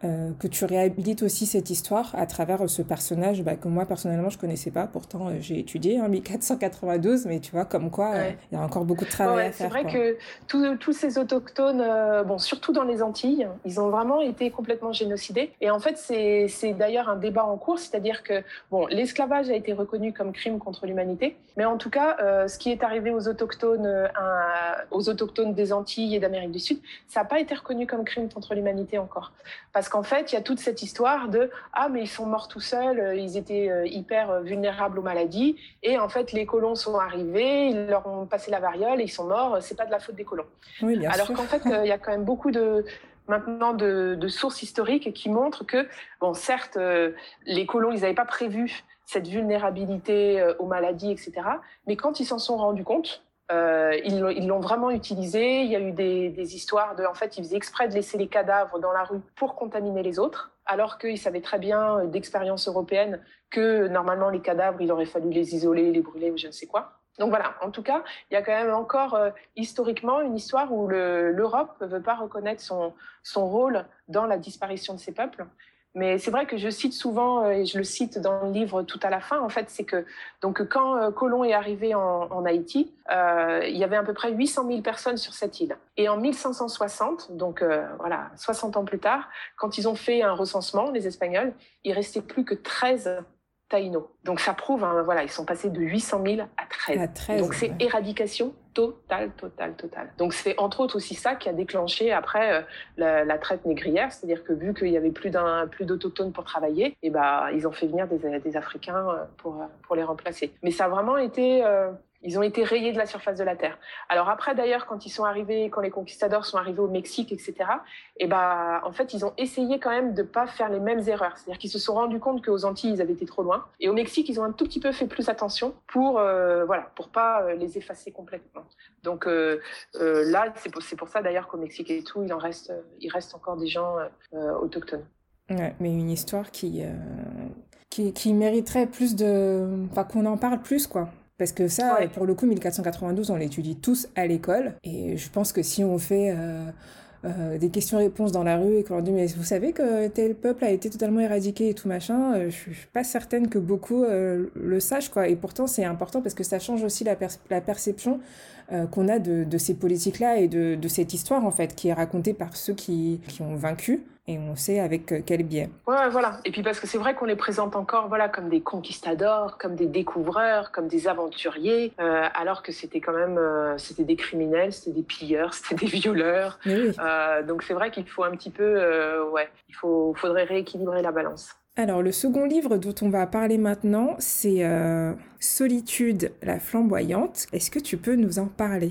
que tu réhabilites aussi cette histoire à travers ce personnage bah, que moi personnellement je connaissais pas. Pourtant euh, j'ai étudié en hein, 1492, mais tu vois comme quoi euh, il y a encore beaucoup de travail à faire. C'est vrai que tous ces autochtones, bon surtout dans les Antilles, ils ont vraiment été complètement génocidés. Et en fait c'est d'ailleurs un débat en cours, c'est-à-dire que bon l'esclavage a été reconnu comme crime contre l'humanité, mais en tout cas ce qui est arrivé aux autochtones, aux autochtones des Antilles et d'Amérique du Sud, ça n'a pas été reconnu comme crime contre l'humanité encore, parce parce qu'en fait, il y a toute cette histoire de ah mais ils sont morts tout seuls, euh, ils étaient euh, hyper euh, vulnérables aux maladies et en fait les colons sont arrivés, ils leur ont passé la variole et ils sont morts. C'est pas de la faute des colons. Oui, Alors qu'en fait, il y a quand même beaucoup de maintenant de, sources historiques qui montrent que bon certes les colons ils n'avaient pas prévu cette vulnérabilité aux maladies etc. Mais quand ils s'en sont rendus compte euh, ils l'ont vraiment utilisé. Il y a eu des, histoires de, en fait, ils faisaient exprès de laisser les cadavres dans la rue pour contaminer les autres, alors qu'ils savaient très bien euh, d'expérience européenne que normalement les cadavres, il aurait fallu les isoler, les brûler ou je ne sais quoi. Donc voilà, en tout cas, il y a quand même encore euh, historiquement une histoire où l'Europe ne veut pas reconnaître son, son rôle dans la disparition de ces peuples. Mais c'est vrai que je cite souvent, euh, et je le cite dans le livre tout à la fin, en fait, c'est que donc quand euh, Colomb est arrivé en, Haïti, euh, il y avait à peu près 800 000 personnes sur cette île. Et en 1560, donc voilà, 60 ans plus tard, quand ils ont fait un recensement, les Espagnols, il restait plus que 13 Taïno. Donc ça prouve, hein, voilà, ils sont passés de 800 000 à 13. Donc c'est éradication totale, totale, totale. Donc c'est entre autres aussi ça qui a déclenché après euh, la, traite négrière, c'est-à-dire que vu qu'il y avait plus d'un plus d'autochtones pour travailler, et eh ben ils ont fait venir des, des Africains euh, pour euh, pour les remplacer. Mais ça a vraiment été ils ont été rayés de la surface de la Terre. Alors après, d'ailleurs, quand ils sont arrivés, quand les conquistadors sont arrivés au Mexique, etc., et ben, en fait, ils ont essayé quand même de pas faire les mêmes erreurs. C'est-à-dire qu'ils se sont rendus compte qu'aux Antilles, ils avaient été trop loin. Et au Mexique, ils ont un tout petit peu fait plus attention pour, euh, voilà, pas euh, les effacer complètement. Donc euh, euh là, c'est pour, ça d'ailleurs qu'au Mexique et tout, il en reste, il reste encore des gens autochtones. Ouais, mais une histoire qui, qui, qui mériterait plus de, enfin, qu'on en parle plus, quoi. Parce que ça, pour le coup, 1492, on l'étudie tous à l'école. Et je pense que si on fait euh, euh, des questions-réponses dans la rue et qu'on leur dit mais vous savez que tel peuple a été totalement éradiqué et tout machin, euh, je suis pas certaine que beaucoup le sachent quoi. Et pourtant c'est important parce que ça change aussi la, la perception qu'on a de, de ces politiques-là et de, de, cette histoire en fait qui est racontée par ceux qui, qui ont vaincu et on sait avec euh, quel biais. Ouais, voilà. Et puis parce que c'est vrai qu'on les présente encore voilà, comme des conquistadors, comme des découvreurs, comme des aventuriers, euh, alors que c'était quand même euh, c'était des criminels, c'était des pilleurs, c'était des violeurs. donc c'est vrai qu'il faut un petit peu, ouais, il faut, faudrait rééquilibrer la balance. Alors le second livre dont on va parler maintenant, c'est Solitude, la flamboyante. Est-ce que tu peux nous en parler?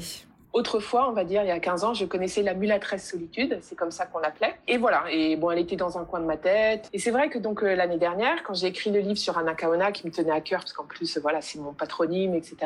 Autrefois, on va dire, il y a 15 ans, je connaissais la mulâtresse solitude, c'est comme ça qu'on l'appelait. Et voilà, et bon, elle était dans un coin de ma tête. Et c'est vrai que donc l'année dernière, quand j'ai écrit le livre sur Anna Kaona, qui me tenait à cœur, parce qu'en plus, voilà, c'est mon patronyme, etc.,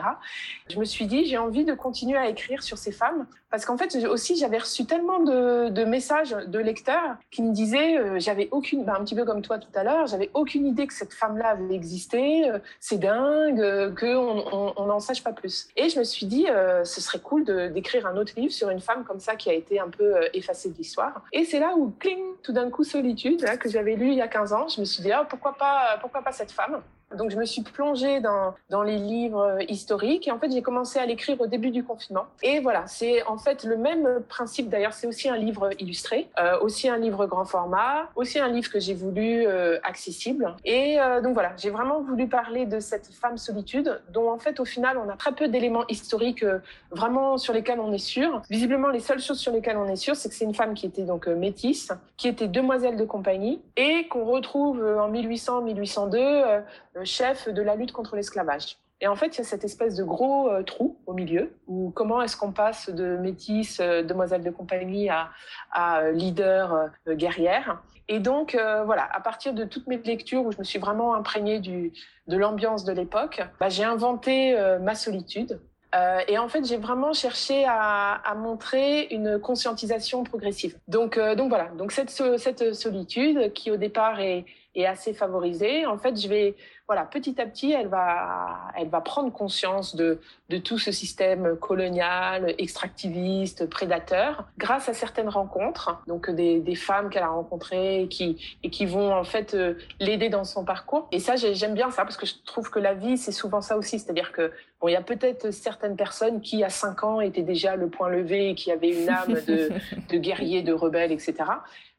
je me suis dit, j'ai envie de continuer à écrire sur ces femmes, parce qu'en fait, aussi, j'avais reçu tellement de, messages de lecteurs qui me disaient, j'avais aucune, bah, un petit peu comme toi tout à l'heure, j'avais aucune idée que cette femme-là avait existé, c'est dingue, qu'on n'en sache pas plus. Et je me suis dit, euh, ce serait cool d'écrire un autre livre sur une femme comme ça qui a été un peu euh, effacée de l'histoire. Et c'est là où, cling, tout d'un coup, Solitude, que j'avais lu il y a 15 ans, je me suis dit, ah, pourquoi, pas, pourquoi pas cette femme? Donc je me suis plongée dans, les livres historiques et en fait j'ai commencé à l'écrire au début du confinement. Et voilà, c'est en fait le même principe. D'ailleurs, c'est aussi un livre illustré, euh, aussi un livre grand format, aussi un livre que j'ai voulu euh, accessible. Et euh, donc voilà, j'ai vraiment voulu parler de cette femme solitude, dont en fait au final on a très peu d'éléments historiques vraiment sur lesquels on est sûr. Visiblement, les seules choses sur lesquelles on est sûr, c'est que c'est une femme qui était donc métisse, qui était demoiselle de compagnie et qu'on retrouve en 1800-1802 chef de la lutte contre l'esclavage. Et en fait, il y a cette espèce de gros euh, trou au milieu, où comment est-ce qu'on passe de métisse, euh, demoiselle de compagnie, à, euh, leader guerrière. Et donc, voilà, à partir de toutes mes lectures où je me suis vraiment imprégnée de l'ambiance de l'époque, bah, j'ai inventé ma solitude. et en fait, j'ai vraiment cherché à, montrer une conscientisation progressive. Donc, voilà, donc cette solitude qui au départ est, est assez favorisée, en fait, je vais voilà, petit à petit, elle va, elle va prendre conscience de, de tout ce système colonial, extractiviste, prédateur, grâce à certaines rencontres, donc des, des femmes qu'elle a rencontrées et qui, et qui vont en fait euh, l'aider dans son parcours. Et ça, j'aime bien ça parce que je trouve que la vie, c'est souvent ça aussi, c'est-à-dire que bon, il y a peut-être certaines personnes qui, à 5 ans, étaient déjà le point levé et qui avaient une âme de, de guerrier, de rebelle, etc.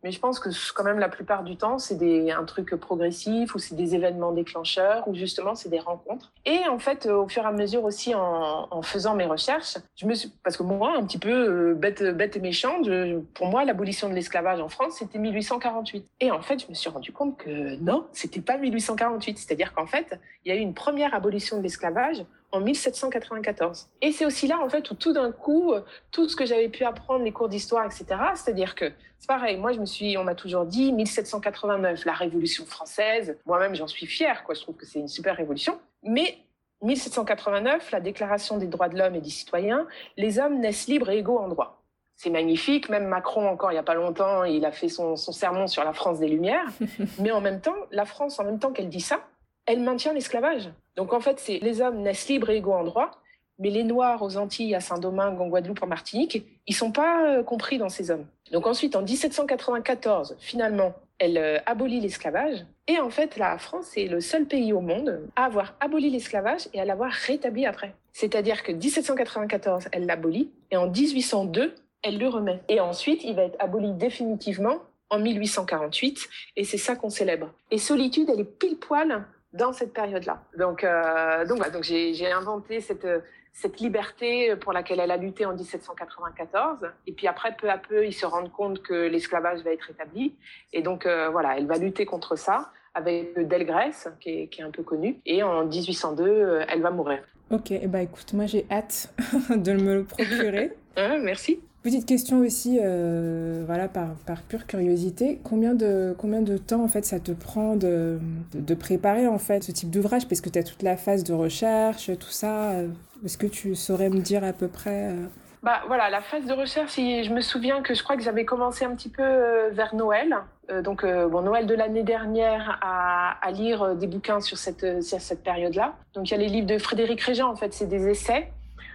Mais je pense que quand même la plupart du temps, c'est un truc progressif ou c'est des événements déclencheurs ou justement c'est des rencontres. Et en fait, au fur et à mesure aussi en, faisant mes recherches, je me parce que moi, un petit peu euh, bête, bête et méchante, pour moi, l'abolition de l'esclavage en France, c'était 1848. Et en fait, je me suis rendu compte que non, c'était pas 1848. C'est-à-dire qu'en fait, il y a eu une première abolition de l'esclavage en 1794. Et c'est aussi là, en fait, où tout d'un coup, tout ce que j'avais pu apprendre, les cours d'histoire, etc., c'est-à-dire que c'est pareil, moi, je me suis, on m'a toujours dit 1789, la Révolution française. Moi-même, j'en suis fière, quoi. Je trouve que c'est une super révolution. Mais 1789, la Déclaration des droits de l'homme et des citoyens, les hommes naissent libres et égaux en droit. C'est magnifique. Même Macron, encore il n'y a pas longtemps, il a fait son, son sermon sur la France des Lumières. Mais en même temps, la France, en même temps qu'elle dit ça, elle maintient l'esclavage. Donc en fait, c'est les hommes naissent libres et égaux en droit, mais les Noirs aux Antilles, à Saint-Domingue, en Guadeloupe, en Martinique, ils sont pas euh, compris dans ces hommes. Donc ensuite, en 1794, finalement, elle euh, abolit l'esclavage. Et en fait, la France est le seul pays au monde à avoir aboli l'esclavage et à l'avoir rétabli après. C'est-à-dire que 1794, elle l'abolit, et en 1802, elle le remet. Et ensuite, il va être aboli définitivement en 1848, et c'est ça qu'on célèbre. Et Solitude, elle est pile poil dans cette période-là. Donc, euh, donc, donc j'ai inventé cette, cette liberté pour laquelle elle a lutté en 1794. Et puis après, peu à peu, ils se rendent compte que l'esclavage va être établi. Et donc, euh, voilà, elle va lutter contre ça avec Delgrès, qui est, qui est un peu connu. Et en 1802, euh, elle va mourir. Ok, et eh ben, écoute, moi j'ai hâte de me le procurer. merci. Petite question aussi, euh, voilà, par, pure curiosité, combien de, combien de temps en fait ça te prend de, de, préparer en fait ce type d'ouvrage? Parce que tu as toute la phase de recherche, tout ça. Euh, est-ce que tu saurais me dire à peu près euh? Bah voilà, la phase de recherche, je me souviens que je crois que j'avais commencé un petit peu vers Noël, donc bon Noël de l'année dernière, à, à, lire des bouquins sur cette, cette période-là. Donc il y a les livres de Frédéric Régent, en fait, c'est des essais.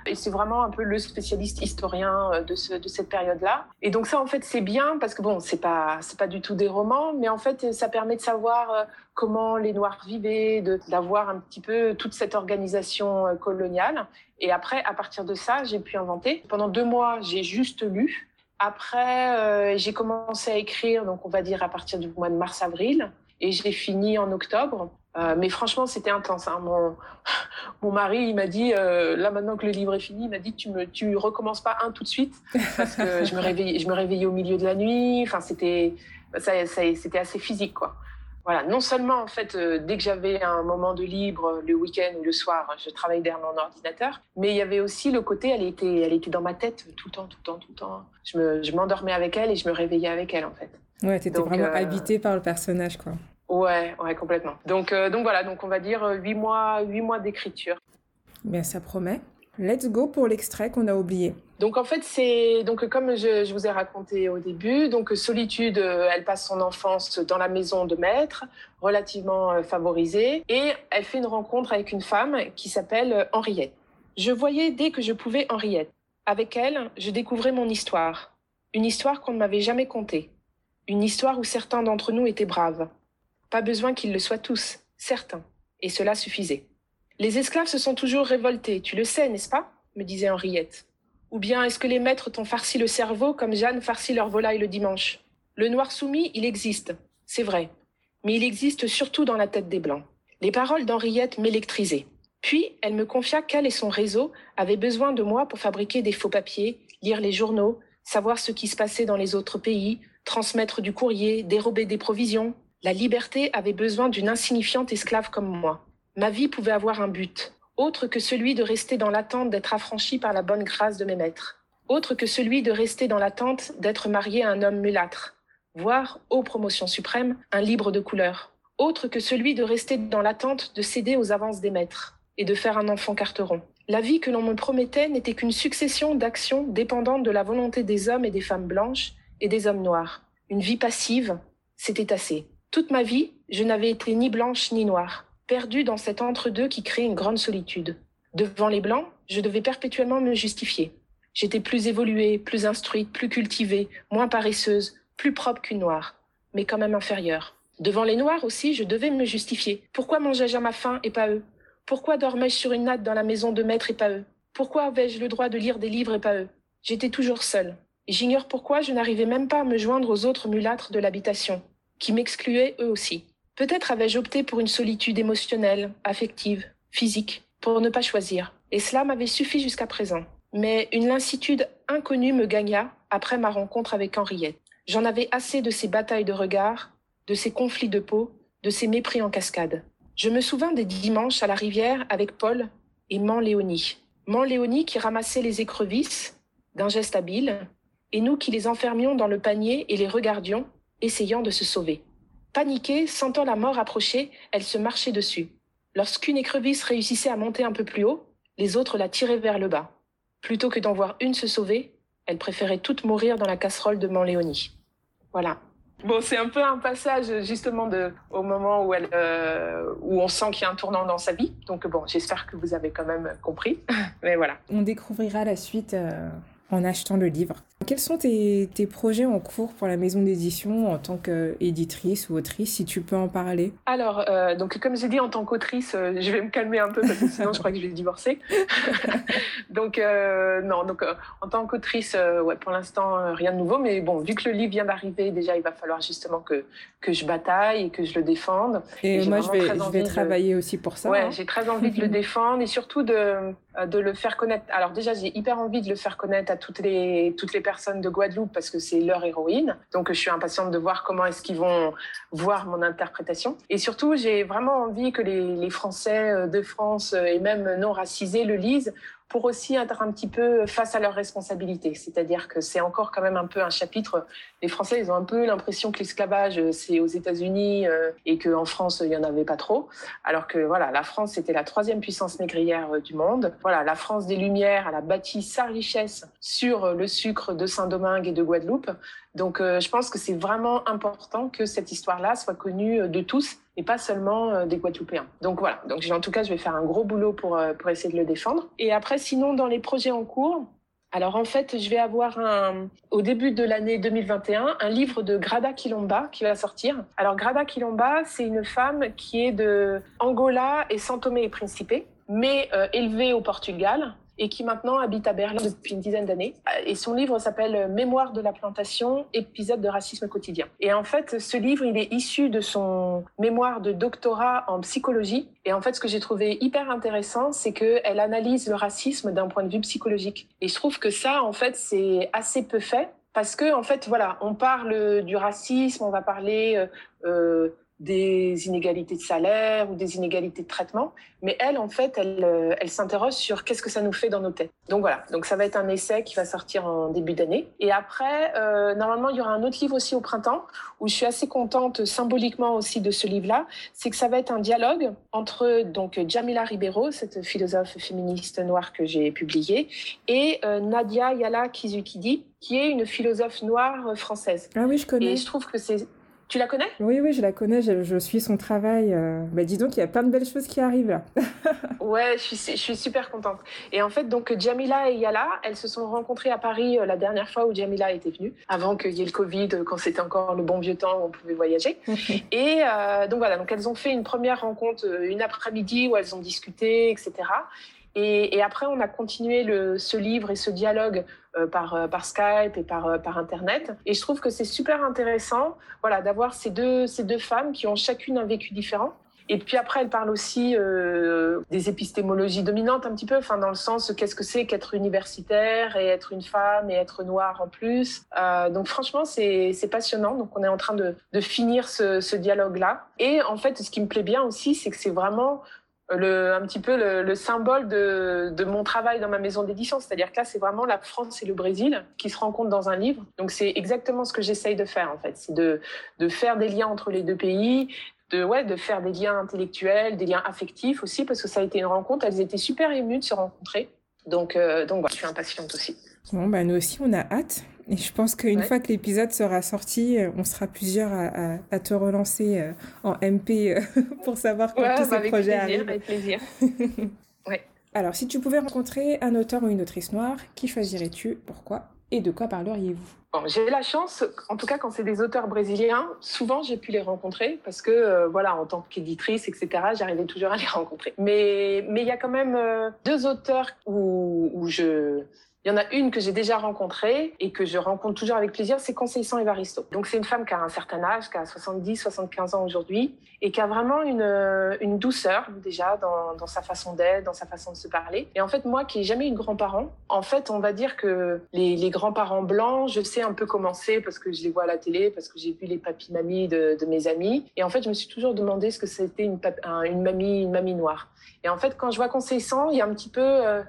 Et c'est vraiment un peu le spécialiste historien euh, de, ce, de cette période-là. Et donc ça, en fait, c'est bien parce que bon, c'est pas c'est pas du tout des romans, mais en fait, ça permet de savoir euh, comment les Noirs vivaient, d'avoir un petit peu toute cette organisation euh, coloniale. Et après, à partir de ça, j'ai pu inventer. Pendant deux mois, j'ai juste lu. Après, j'ai commencé à écrire, donc on va dire à partir du mois de mars-avril, et j'ai fini en octobre. Euh, mais franchement, c'était intense. Hein. Mon, mon mari, il m'a dit, euh, là maintenant que le livre est fini, il m'a dit, tu me, tu recommences pas un tout de suite, parce que je me réveillais, je me réveillais au milieu de la nuit. Enfin, c'était, ça, ça, c'était assez physique, quoi. voilà, non seulement en fait, euh, dès que j'avais un moment de libre le week-end ou le soir, je travaillais derrière mon ordinateur, mais il y avait aussi le côté, elle était, elle était dans ma tête tout le temps, tout le temps, tout le temps. Je, me, je m'endormais avec elle et je me réveillais avec elle en fait. Ouais, t'étais vraiment euh... habité par le personnage quoi. Ouais, ouais, complètement. Donc, euh, donc voilà, donc on va dire huit mois, huit mois d'écriture. Bien, ça promet. Let's go pour l'extrait qu'on a oublié. Donc en fait, c'est donc comme je, je, vous ai raconté au début, donc Solitude, euh, elle passe son enfance dans la maison de maître, relativement euh, favorisée, et elle fait une rencontre avec une femme qui s'appelle euh, Henriette. Je voyais dès que je pouvais Henriette. Avec elle, je découvrais mon histoire, une histoire qu'on ne m'avait jamais contée, une histoire où certains d'entre nous étaient braves. Pas besoin qu'ils le soient tous, certains, et cela suffisait. Les esclaves se sont toujours révoltés, tu le sais, n'est-ce pas? me disait Henriette. Ou bien est-ce que les maîtres t'ont farci le cerveau comme Jeanne farcit leur volaille le dimanche? Le noir soumis, il existe, c'est vrai. Mais il existe surtout dans la tête des Blancs. Les paroles d'Henriette m'électrisaient. Puis, elle me confia qu'elle et son réseau avaient besoin de moi pour fabriquer des faux papiers, lire les journaux, savoir ce qui se passait dans les autres pays, transmettre du courrier, dérober des provisions. La liberté avait besoin d'une insignifiante esclave comme moi. Ma vie pouvait avoir un but, autre que celui de rester dans l'attente d'être affranchi par la bonne grâce de mes maîtres, autre que celui de rester dans l'attente d'être marié à un homme mulâtre, voire, ô promotion suprême, un libre de couleur, autre que celui de rester dans l'attente de céder aux avances des maîtres et de faire un enfant carteron. La vie que l'on me promettait n'était qu'une succession d'actions dépendantes de la volonté des hommes et des femmes blanches et des hommes noirs. Une vie passive, c'était assez. Toute ma vie, je n'avais été ni blanche ni noire perdu dans cet entre-deux qui crée une grande solitude. Devant les Blancs, je devais perpétuellement me justifier. J'étais plus évoluée, plus instruite, plus cultivée, moins paresseuse, plus propre qu'une Noire, mais quand même inférieure. Devant les Noirs aussi, je devais me justifier. Pourquoi mangeais-je à ma faim et pas eux? Pourquoi dormais-je sur une natte dans la maison de maître et pas eux? Pourquoi avais-je le droit de lire des livres et pas eux? J'étais toujours seule. J'ignore pourquoi je n'arrivais même pas à me joindre aux autres mulâtres de l'habitation, qui m'excluaient eux aussi. Peut-être avais-je opté pour une solitude émotionnelle, affective, physique, pour ne pas choisir. Et cela m'avait suffi jusqu'à présent. Mais une lassitude inconnue me gagna après ma rencontre avec Henriette. J'en avais assez de ces batailles de regards, de ces conflits de peau, de ces mépris en cascade. Je me souvins des dimanches à la rivière avec Paul et Man Léonie. Man Léonie qui ramassait les écrevisses d'un geste habile, et nous qui les enfermions dans le panier et les regardions, essayant de se sauver. Paniquée, sentant la mort approcher, elle se marchait dessus. Lorsqu'une écrevisse réussissait à monter un peu plus haut, les autres la tiraient vers le bas. Plutôt que d'en voir une se sauver, elle préférait toutes mourir dans la casserole de Manléonie. Voilà. Bon, c'est un peu un passage justement de, au moment où, elle, euh, où on sent qu'il y a un tournant dans sa vie. Donc bon, j'espère que vous avez quand même compris. Mais voilà. On découvrira la suite euh, en achetant le livre. Quels sont tes, tes, projets en cours pour la maison d'édition en tant qu'éditrice ou autrice, si tu peux en parler? Alors, euh, donc comme j'ai dit, en tant qu'autrice, euh, je vais me calmer un peu parce que sinon je crois que je vais divorcer. donc, euh, non, donc en tant qu'autrice, ouais, pour l'instant, rien de nouveau. Mais bon, vu que le livre vient d'arriver, déjà, il va falloir justement que, que je bataille et que je le défende. Et, et moi, je vais, je vais travailler de... aussi pour ça. Ouais, hein. j'ai très envie de le défendre et surtout de, de le faire connaître. Alors déjà, j'ai hyper envie de le faire connaître à toutes les, toutes les personnes de Guadeloupe parce que c'est leur héroïne. Donc, je suis impatiente de voir comment est-ce qu'ils vont voir mon interprétation. Et surtout, j'ai vraiment envie que les, les Français de France et même non racisés le lisent pour aussi être un petit peu face à leurs responsabilités. C'est-à-dire que c'est encore quand même un peu un chapitre. Les Français, ils ont un peu l'impression que l'esclavage, c'est aux États-Unis euh, et qu'en France, il y en avait pas trop. Alors que voilà, la France, c'était la troisième puissance négrière euh, du monde. Voilà, la France des Lumières, elle a bâti sa richesse sur le sucre de Saint-Domingue et de Guadeloupe. Donc, euh, je pense que c'est vraiment important que cette histoire-là soit connue de tous et pas seulement euh, des Guadeloupéens. Donc voilà, donc en tout cas, je vais faire un gros boulot pour, euh, pour essayer de le défendre. Et après, sinon, dans les projets en cours, alors en fait, je vais avoir un, au début de l'année 2021 un livre de Grada Quilomba qui va sortir. Alors Grada Quilomba, c'est une femme qui est de Angola et São Tomé et Principe, mais euh, élevée au Portugal et qui maintenant habite à Berlin depuis une dizaine d'années. Et son livre s'appelle Mémoire de la plantation, épisode de racisme quotidien. Et en fait, ce livre, il est issu de son mémoire de doctorat en psychologie. Et en fait, ce que j'ai trouvé hyper intéressant, c'est qu'elle analyse le racisme d'un point de vue psychologique. Et je trouve que ça, en fait, c'est assez peu fait. Parce que, en fait, voilà, on parle du racisme, on va parler euh, des inégalités de salaire ou des inégalités de traitement, mais elle, en fait, elle, euh, elle s'interroge sur qu'est-ce que ça nous fait dans nos têtes. Donc voilà, donc ça va être un essai qui va sortir en début d'année. Et après, euh, normalement, il y aura un autre livre aussi au printemps, où je suis assez contente symboliquement aussi de ce livre-là, c'est que ça va être un dialogue entre donc Jamila Ribeiro, cette philosophe féministe noire que j'ai publiée, et euh, Nadia Yala Kizukidi, qui est une philosophe noire française. Ah oui, je connais. Et je trouve que c'est tu la connais? Oui, oui, je la connais, je, suis son travail. Euh... Bah, dis donc, il y a plein de belles choses qui arrivent là. ouais, je suis, je suis, super contente. Et en fait, donc Jamila et Yala, elles se sont rencontrées à Paris euh, la dernière fois où Jamila était venue, avant qu'il y ait le Covid, euh, quand c'était encore le bon vieux temps où on pouvait voyager. et euh, donc voilà, donc elles ont fait une première rencontre une après-midi où elles ont discuté, etc. Et, après, on a continué ce livre et ce dialogue euh, par, euh, par Skype et par, euh, par Internet. Et je trouve que c'est super intéressant voilà, d'avoir ces deux, femmes qui ont chacune un vécu différent. Et puis après, elle parle aussi des épistémologies dominantes un petit peu, enfin dans le sens qu'est-ce que c'est qu'être universitaire et être une femme et être noire en plus. donc franchement, c'est passionnant. Donc on est en train de, finir ce dialogue-là. Et en fait, ce qui me plaît bien aussi, c'est que c'est vraiment le, un petit peu le, symbole de, de, mon travail dans ma maison d'édition. C'est-à-dire que là, c'est vraiment la France et le Brésil qui se rencontrent dans un livre. Donc, c'est exactement ce que j'essaye de faire, en fait. C'est de, de faire des liens entre les deux pays, de, ouais, de faire des liens intellectuels, des liens affectifs aussi, parce que ça a été une rencontre. Elles étaient super émues de se rencontrer. Donc, euh, donc voilà, je suis impatiente aussi. Bon, bah, nous aussi, on a hâte. Et je pense qu'une fois que l'épisode sera sorti, euh, on sera plusieurs à, à, te relancer euh, en MP euh, pour savoir quand tous bah, ces projets arrivent. Avec plaisir. ouais. Alors, si tu pouvais rencontrer un auteur ou une autrice noire, qui choisirais-tu? Pourquoi? Et de quoi parleriez-vous? Bon, j'ai la chance, en tout cas quand c'est des auteurs brésiliens, souvent j'ai pu les rencontrer parce que, voilà, en tant qu'éditrice, etc., j'arrivais toujours à les rencontrer. Mais mais il y a quand même deux auteurs où, où je il y en a une que j'ai déjà rencontrée et que je rencontre toujours avec plaisir, c'est Conseil Evaristo. Donc c'est une femme qui a un certain âge, qui a 70, 75 ans aujourd'hui et qui a vraiment une, une douceur déjà dans, sa façon d'être, dans sa façon de se parler. Et en fait, moi qui n'ai jamais eu de grands-parents, en fait, on va dire que les, grands-parents blancs, je sais un peu comment c'est parce que je les vois à la télé, parce que j'ai vu les papis-mamies de, mes amis. Et en fait, je me suis toujours demandé ce que c'était une, une, mamie, une mamie noire. Et en fait, quand je vois Conseil il y a un petit peu... Euh,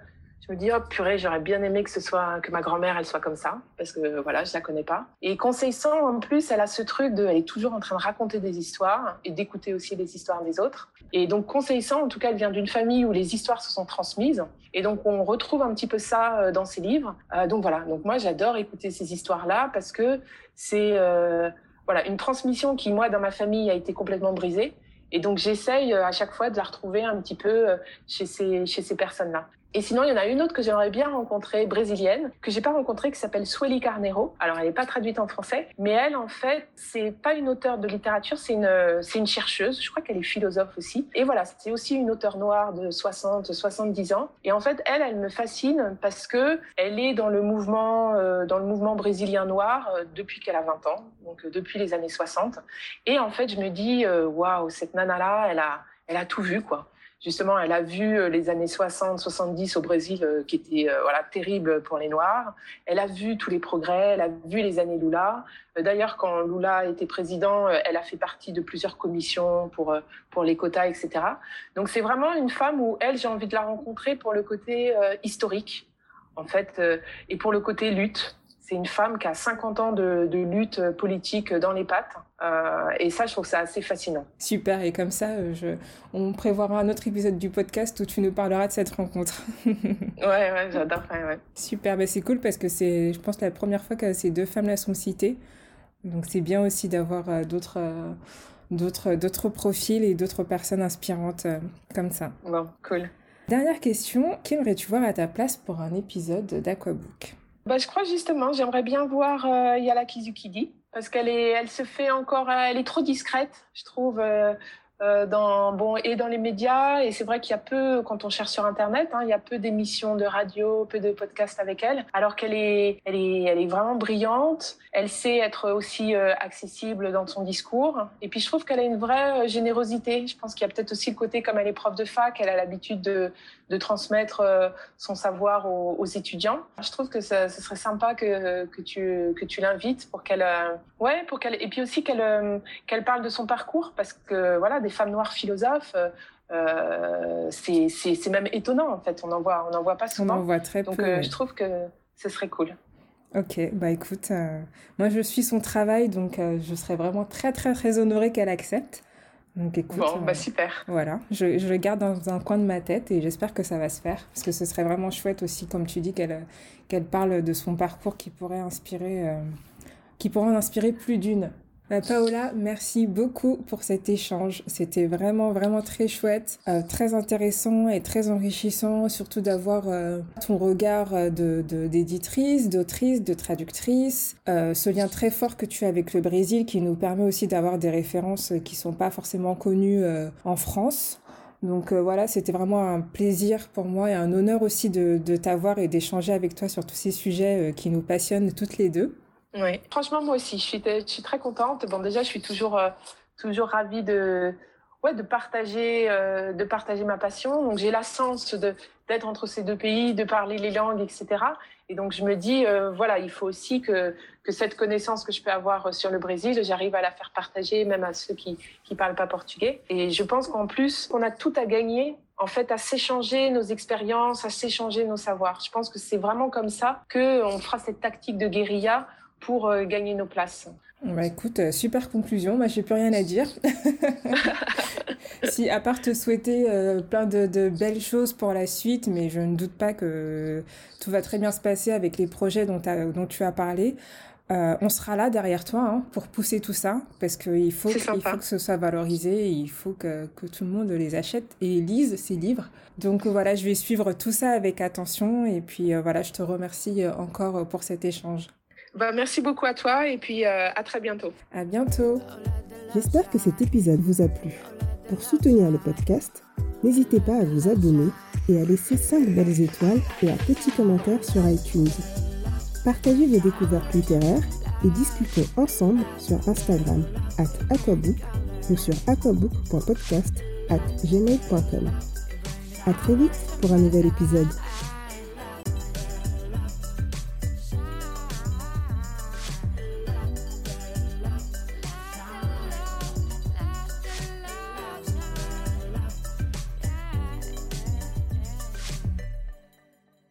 je me dis, oh purée, j'aurais bien aimé que ce soit, que ma grand-mère, elle soit comme ça, parce que voilà, je la connais pas. Et Conseil 100, en plus, elle a ce truc de, elle est toujours en train de raconter des histoires et d'écouter aussi les histoires des autres. Et donc, Conseil 100, en tout cas, elle vient d'une famille où les histoires se sont transmises. Et donc, on retrouve un petit peu ça euh, dans ses livres. Euh, donc voilà. Donc moi, j'adore écouter ces histoires-là parce que c'est, euh, voilà, une transmission qui, moi, dans ma famille, a été complètement brisée. Et donc j'essaye à chaque fois de la retrouver un petit peu chez ces, chez ces personnes-là. Et sinon, il y en a une autre que j'aimerais bien rencontrer, brésilienne, que j'ai pas rencontrée, qui s'appelle Sueli Carneiro. Alors, elle n'est pas traduite en français, mais elle, en fait, c'est pas une auteure de littérature, c'est une, c'est une chercheuse. Je crois qu'elle est philosophe aussi. Et voilà, c'est aussi une auteure noire de 60, 70 ans. Et en fait, elle, elle me fascine parce que elle est dans le mouvement, euh, dans le mouvement brésilien noir euh, depuis qu'elle a 20 ans, donc euh, depuis les années 60. Et en fait, je me dis, waouh, cette nana-là, elle a, elle a tout vu, quoi justement, elle a vu euh, les années 60, 70 au Brésil euh, qui étaient euh, voilà terribles pour les Noirs. Elle a vu tous les progrès, elle a vu les années Lula. D'ailleurs, quand Lula était président, elle a fait partie de plusieurs commissions pour pour les quotas, etc. Donc c'est vraiment une femme où elle, j'ai envie de la rencontrer pour le côté historique, en fait, et pour le côté lutte. C'est une femme qui a 50 ans de, de lutte politique dans les pattes. Euh, et ça, je trouve ça assez fascinant. Super, et comme ça, euh, je... on prévoira un autre épisode du podcast où tu nous parleras de cette rencontre. ouais, ouais, j'adore. Ouais, Super, bah c'est cool parce que c'est, je pense, la première fois que ces deux femmes-là sont citées. Donc c'est bien aussi d'avoir euh, d'autres, d'autres, d'autres profils et d'autres personnes inspirantes comme ça. Bon, cool. Dernière question, qui aimerais-tu voir à ta place pour un épisode d'Aquabook? Bah, je crois justement, j'aimerais bien voir euh, Yala Kizukidi parce qu'elle est, elle se fait encore, elle est trop discrète, je trouve. Euh, euh, dans, bon, et dans les médias. Et c'est vrai qu'il y a peu, quand on cherche sur Internet, hein, il y a peu d'émissions de radio, peu de podcasts avec elle, alors qu'elle est, elle est, elle est vraiment brillante. Elle sait être aussi euh, accessible dans son discours. Et puis je trouve qu'elle a une vraie euh, générosité. Je pense qu'il y a peut-être aussi le côté, comme elle est prof de fac, elle a l'habitude de, de transmettre son savoir aux, étudiants. Je trouve que ce, serait sympa que, que tu, que tu l'invites pour qu'elle, ouais, pour qu'elle, et puis aussi qu'elle, qu'elle parle de son parcours, parce que voilà, femmes noires philosophes. Euh, euh, c'est même étonnant en fait. On n'en voit, on en voit pas souvent. On en voit très Donc, peu. Euh, je trouve que ce serait cool. Ok, bah écoute, moi je suis son travail, donc je serais vraiment très très très honorée qu'elle accepte. Donc écoute, bon, bah super. Voilà, je, je, le garde dans un coin de ma tête et j'espère que ça va se faire, parce que ce serait vraiment chouette aussi, comme tu dis, qu'elle qu'elle parle de son parcours qui pourrait inspirer, qui pourrait en inspirer plus d'une. Bah, Paola, merci beaucoup pour cet échange. C'était vraiment, vraiment très chouette, euh, très intéressant et très enrichissant, surtout d'avoir euh, ton regard euh, d'éditrice, de, d'autrice, de traductrice, ce lien très fort que tu as avec le Brésil qui nous permet aussi d'avoir des références qui sont pas forcément connues en France. Donc voilà, c'était vraiment un plaisir pour moi et un honneur aussi de, de t'avoir et d'échanger avec toi sur tous ces sujets qui nous passionnent toutes les deux. Oui, franchement, moi aussi, je suis, très contente. Bon, déjà, je suis toujours, euh, toujours ravie de, ouais, de, partager, euh, de partager ma passion. Donc, j'ai la chance d'être entre ces deux pays, de parler les langues, etc. Et donc, je me dis, euh, voilà, il faut aussi que, que cette connaissance que je peux avoir sur le Brésil, j'arrive à la faire partager même à ceux qui ne parlent pas portugais. Et je pense qu'en plus, on a tout à gagner en fait, à s'échanger nos expériences, à s'échanger nos savoirs. Je pense que c'est vraiment comme ça qu'on fera cette tactique de guérilla pour euh, gagner nos places. Bah écoute, euh, super conclusion. Moi, j'ai plus rien à dire. si, à part te souhaiter euh, plein de, de, belles choses pour la suite, mais je ne doute pas que tout va très bien se passer avec les projets dont, dont tu as parlé. on sera là derrière toi hein, pour pousser tout ça parce qu'il faut, il faut que ce soit valorisé il faut que, que, tout le monde les achète et lise ces livres. Donc voilà, je vais suivre tout ça avec attention et puis voilà, je te remercie encore pour cet échange. Bah, merci beaucoup à toi et puis euh, à très bientôt. À bientôt. J'espère que cet épisode vous a plu. Pour soutenir le podcast, n'hésitez pas à vous abonner et à laisser 5 belles étoiles et un petit commentaire sur iTunes. Partagez vos découvertes littéraires et discutons ensemble sur Instagram at aquabook ou sur aquabook.podcast at gmail.com. A très vite pour un nouvel épisode.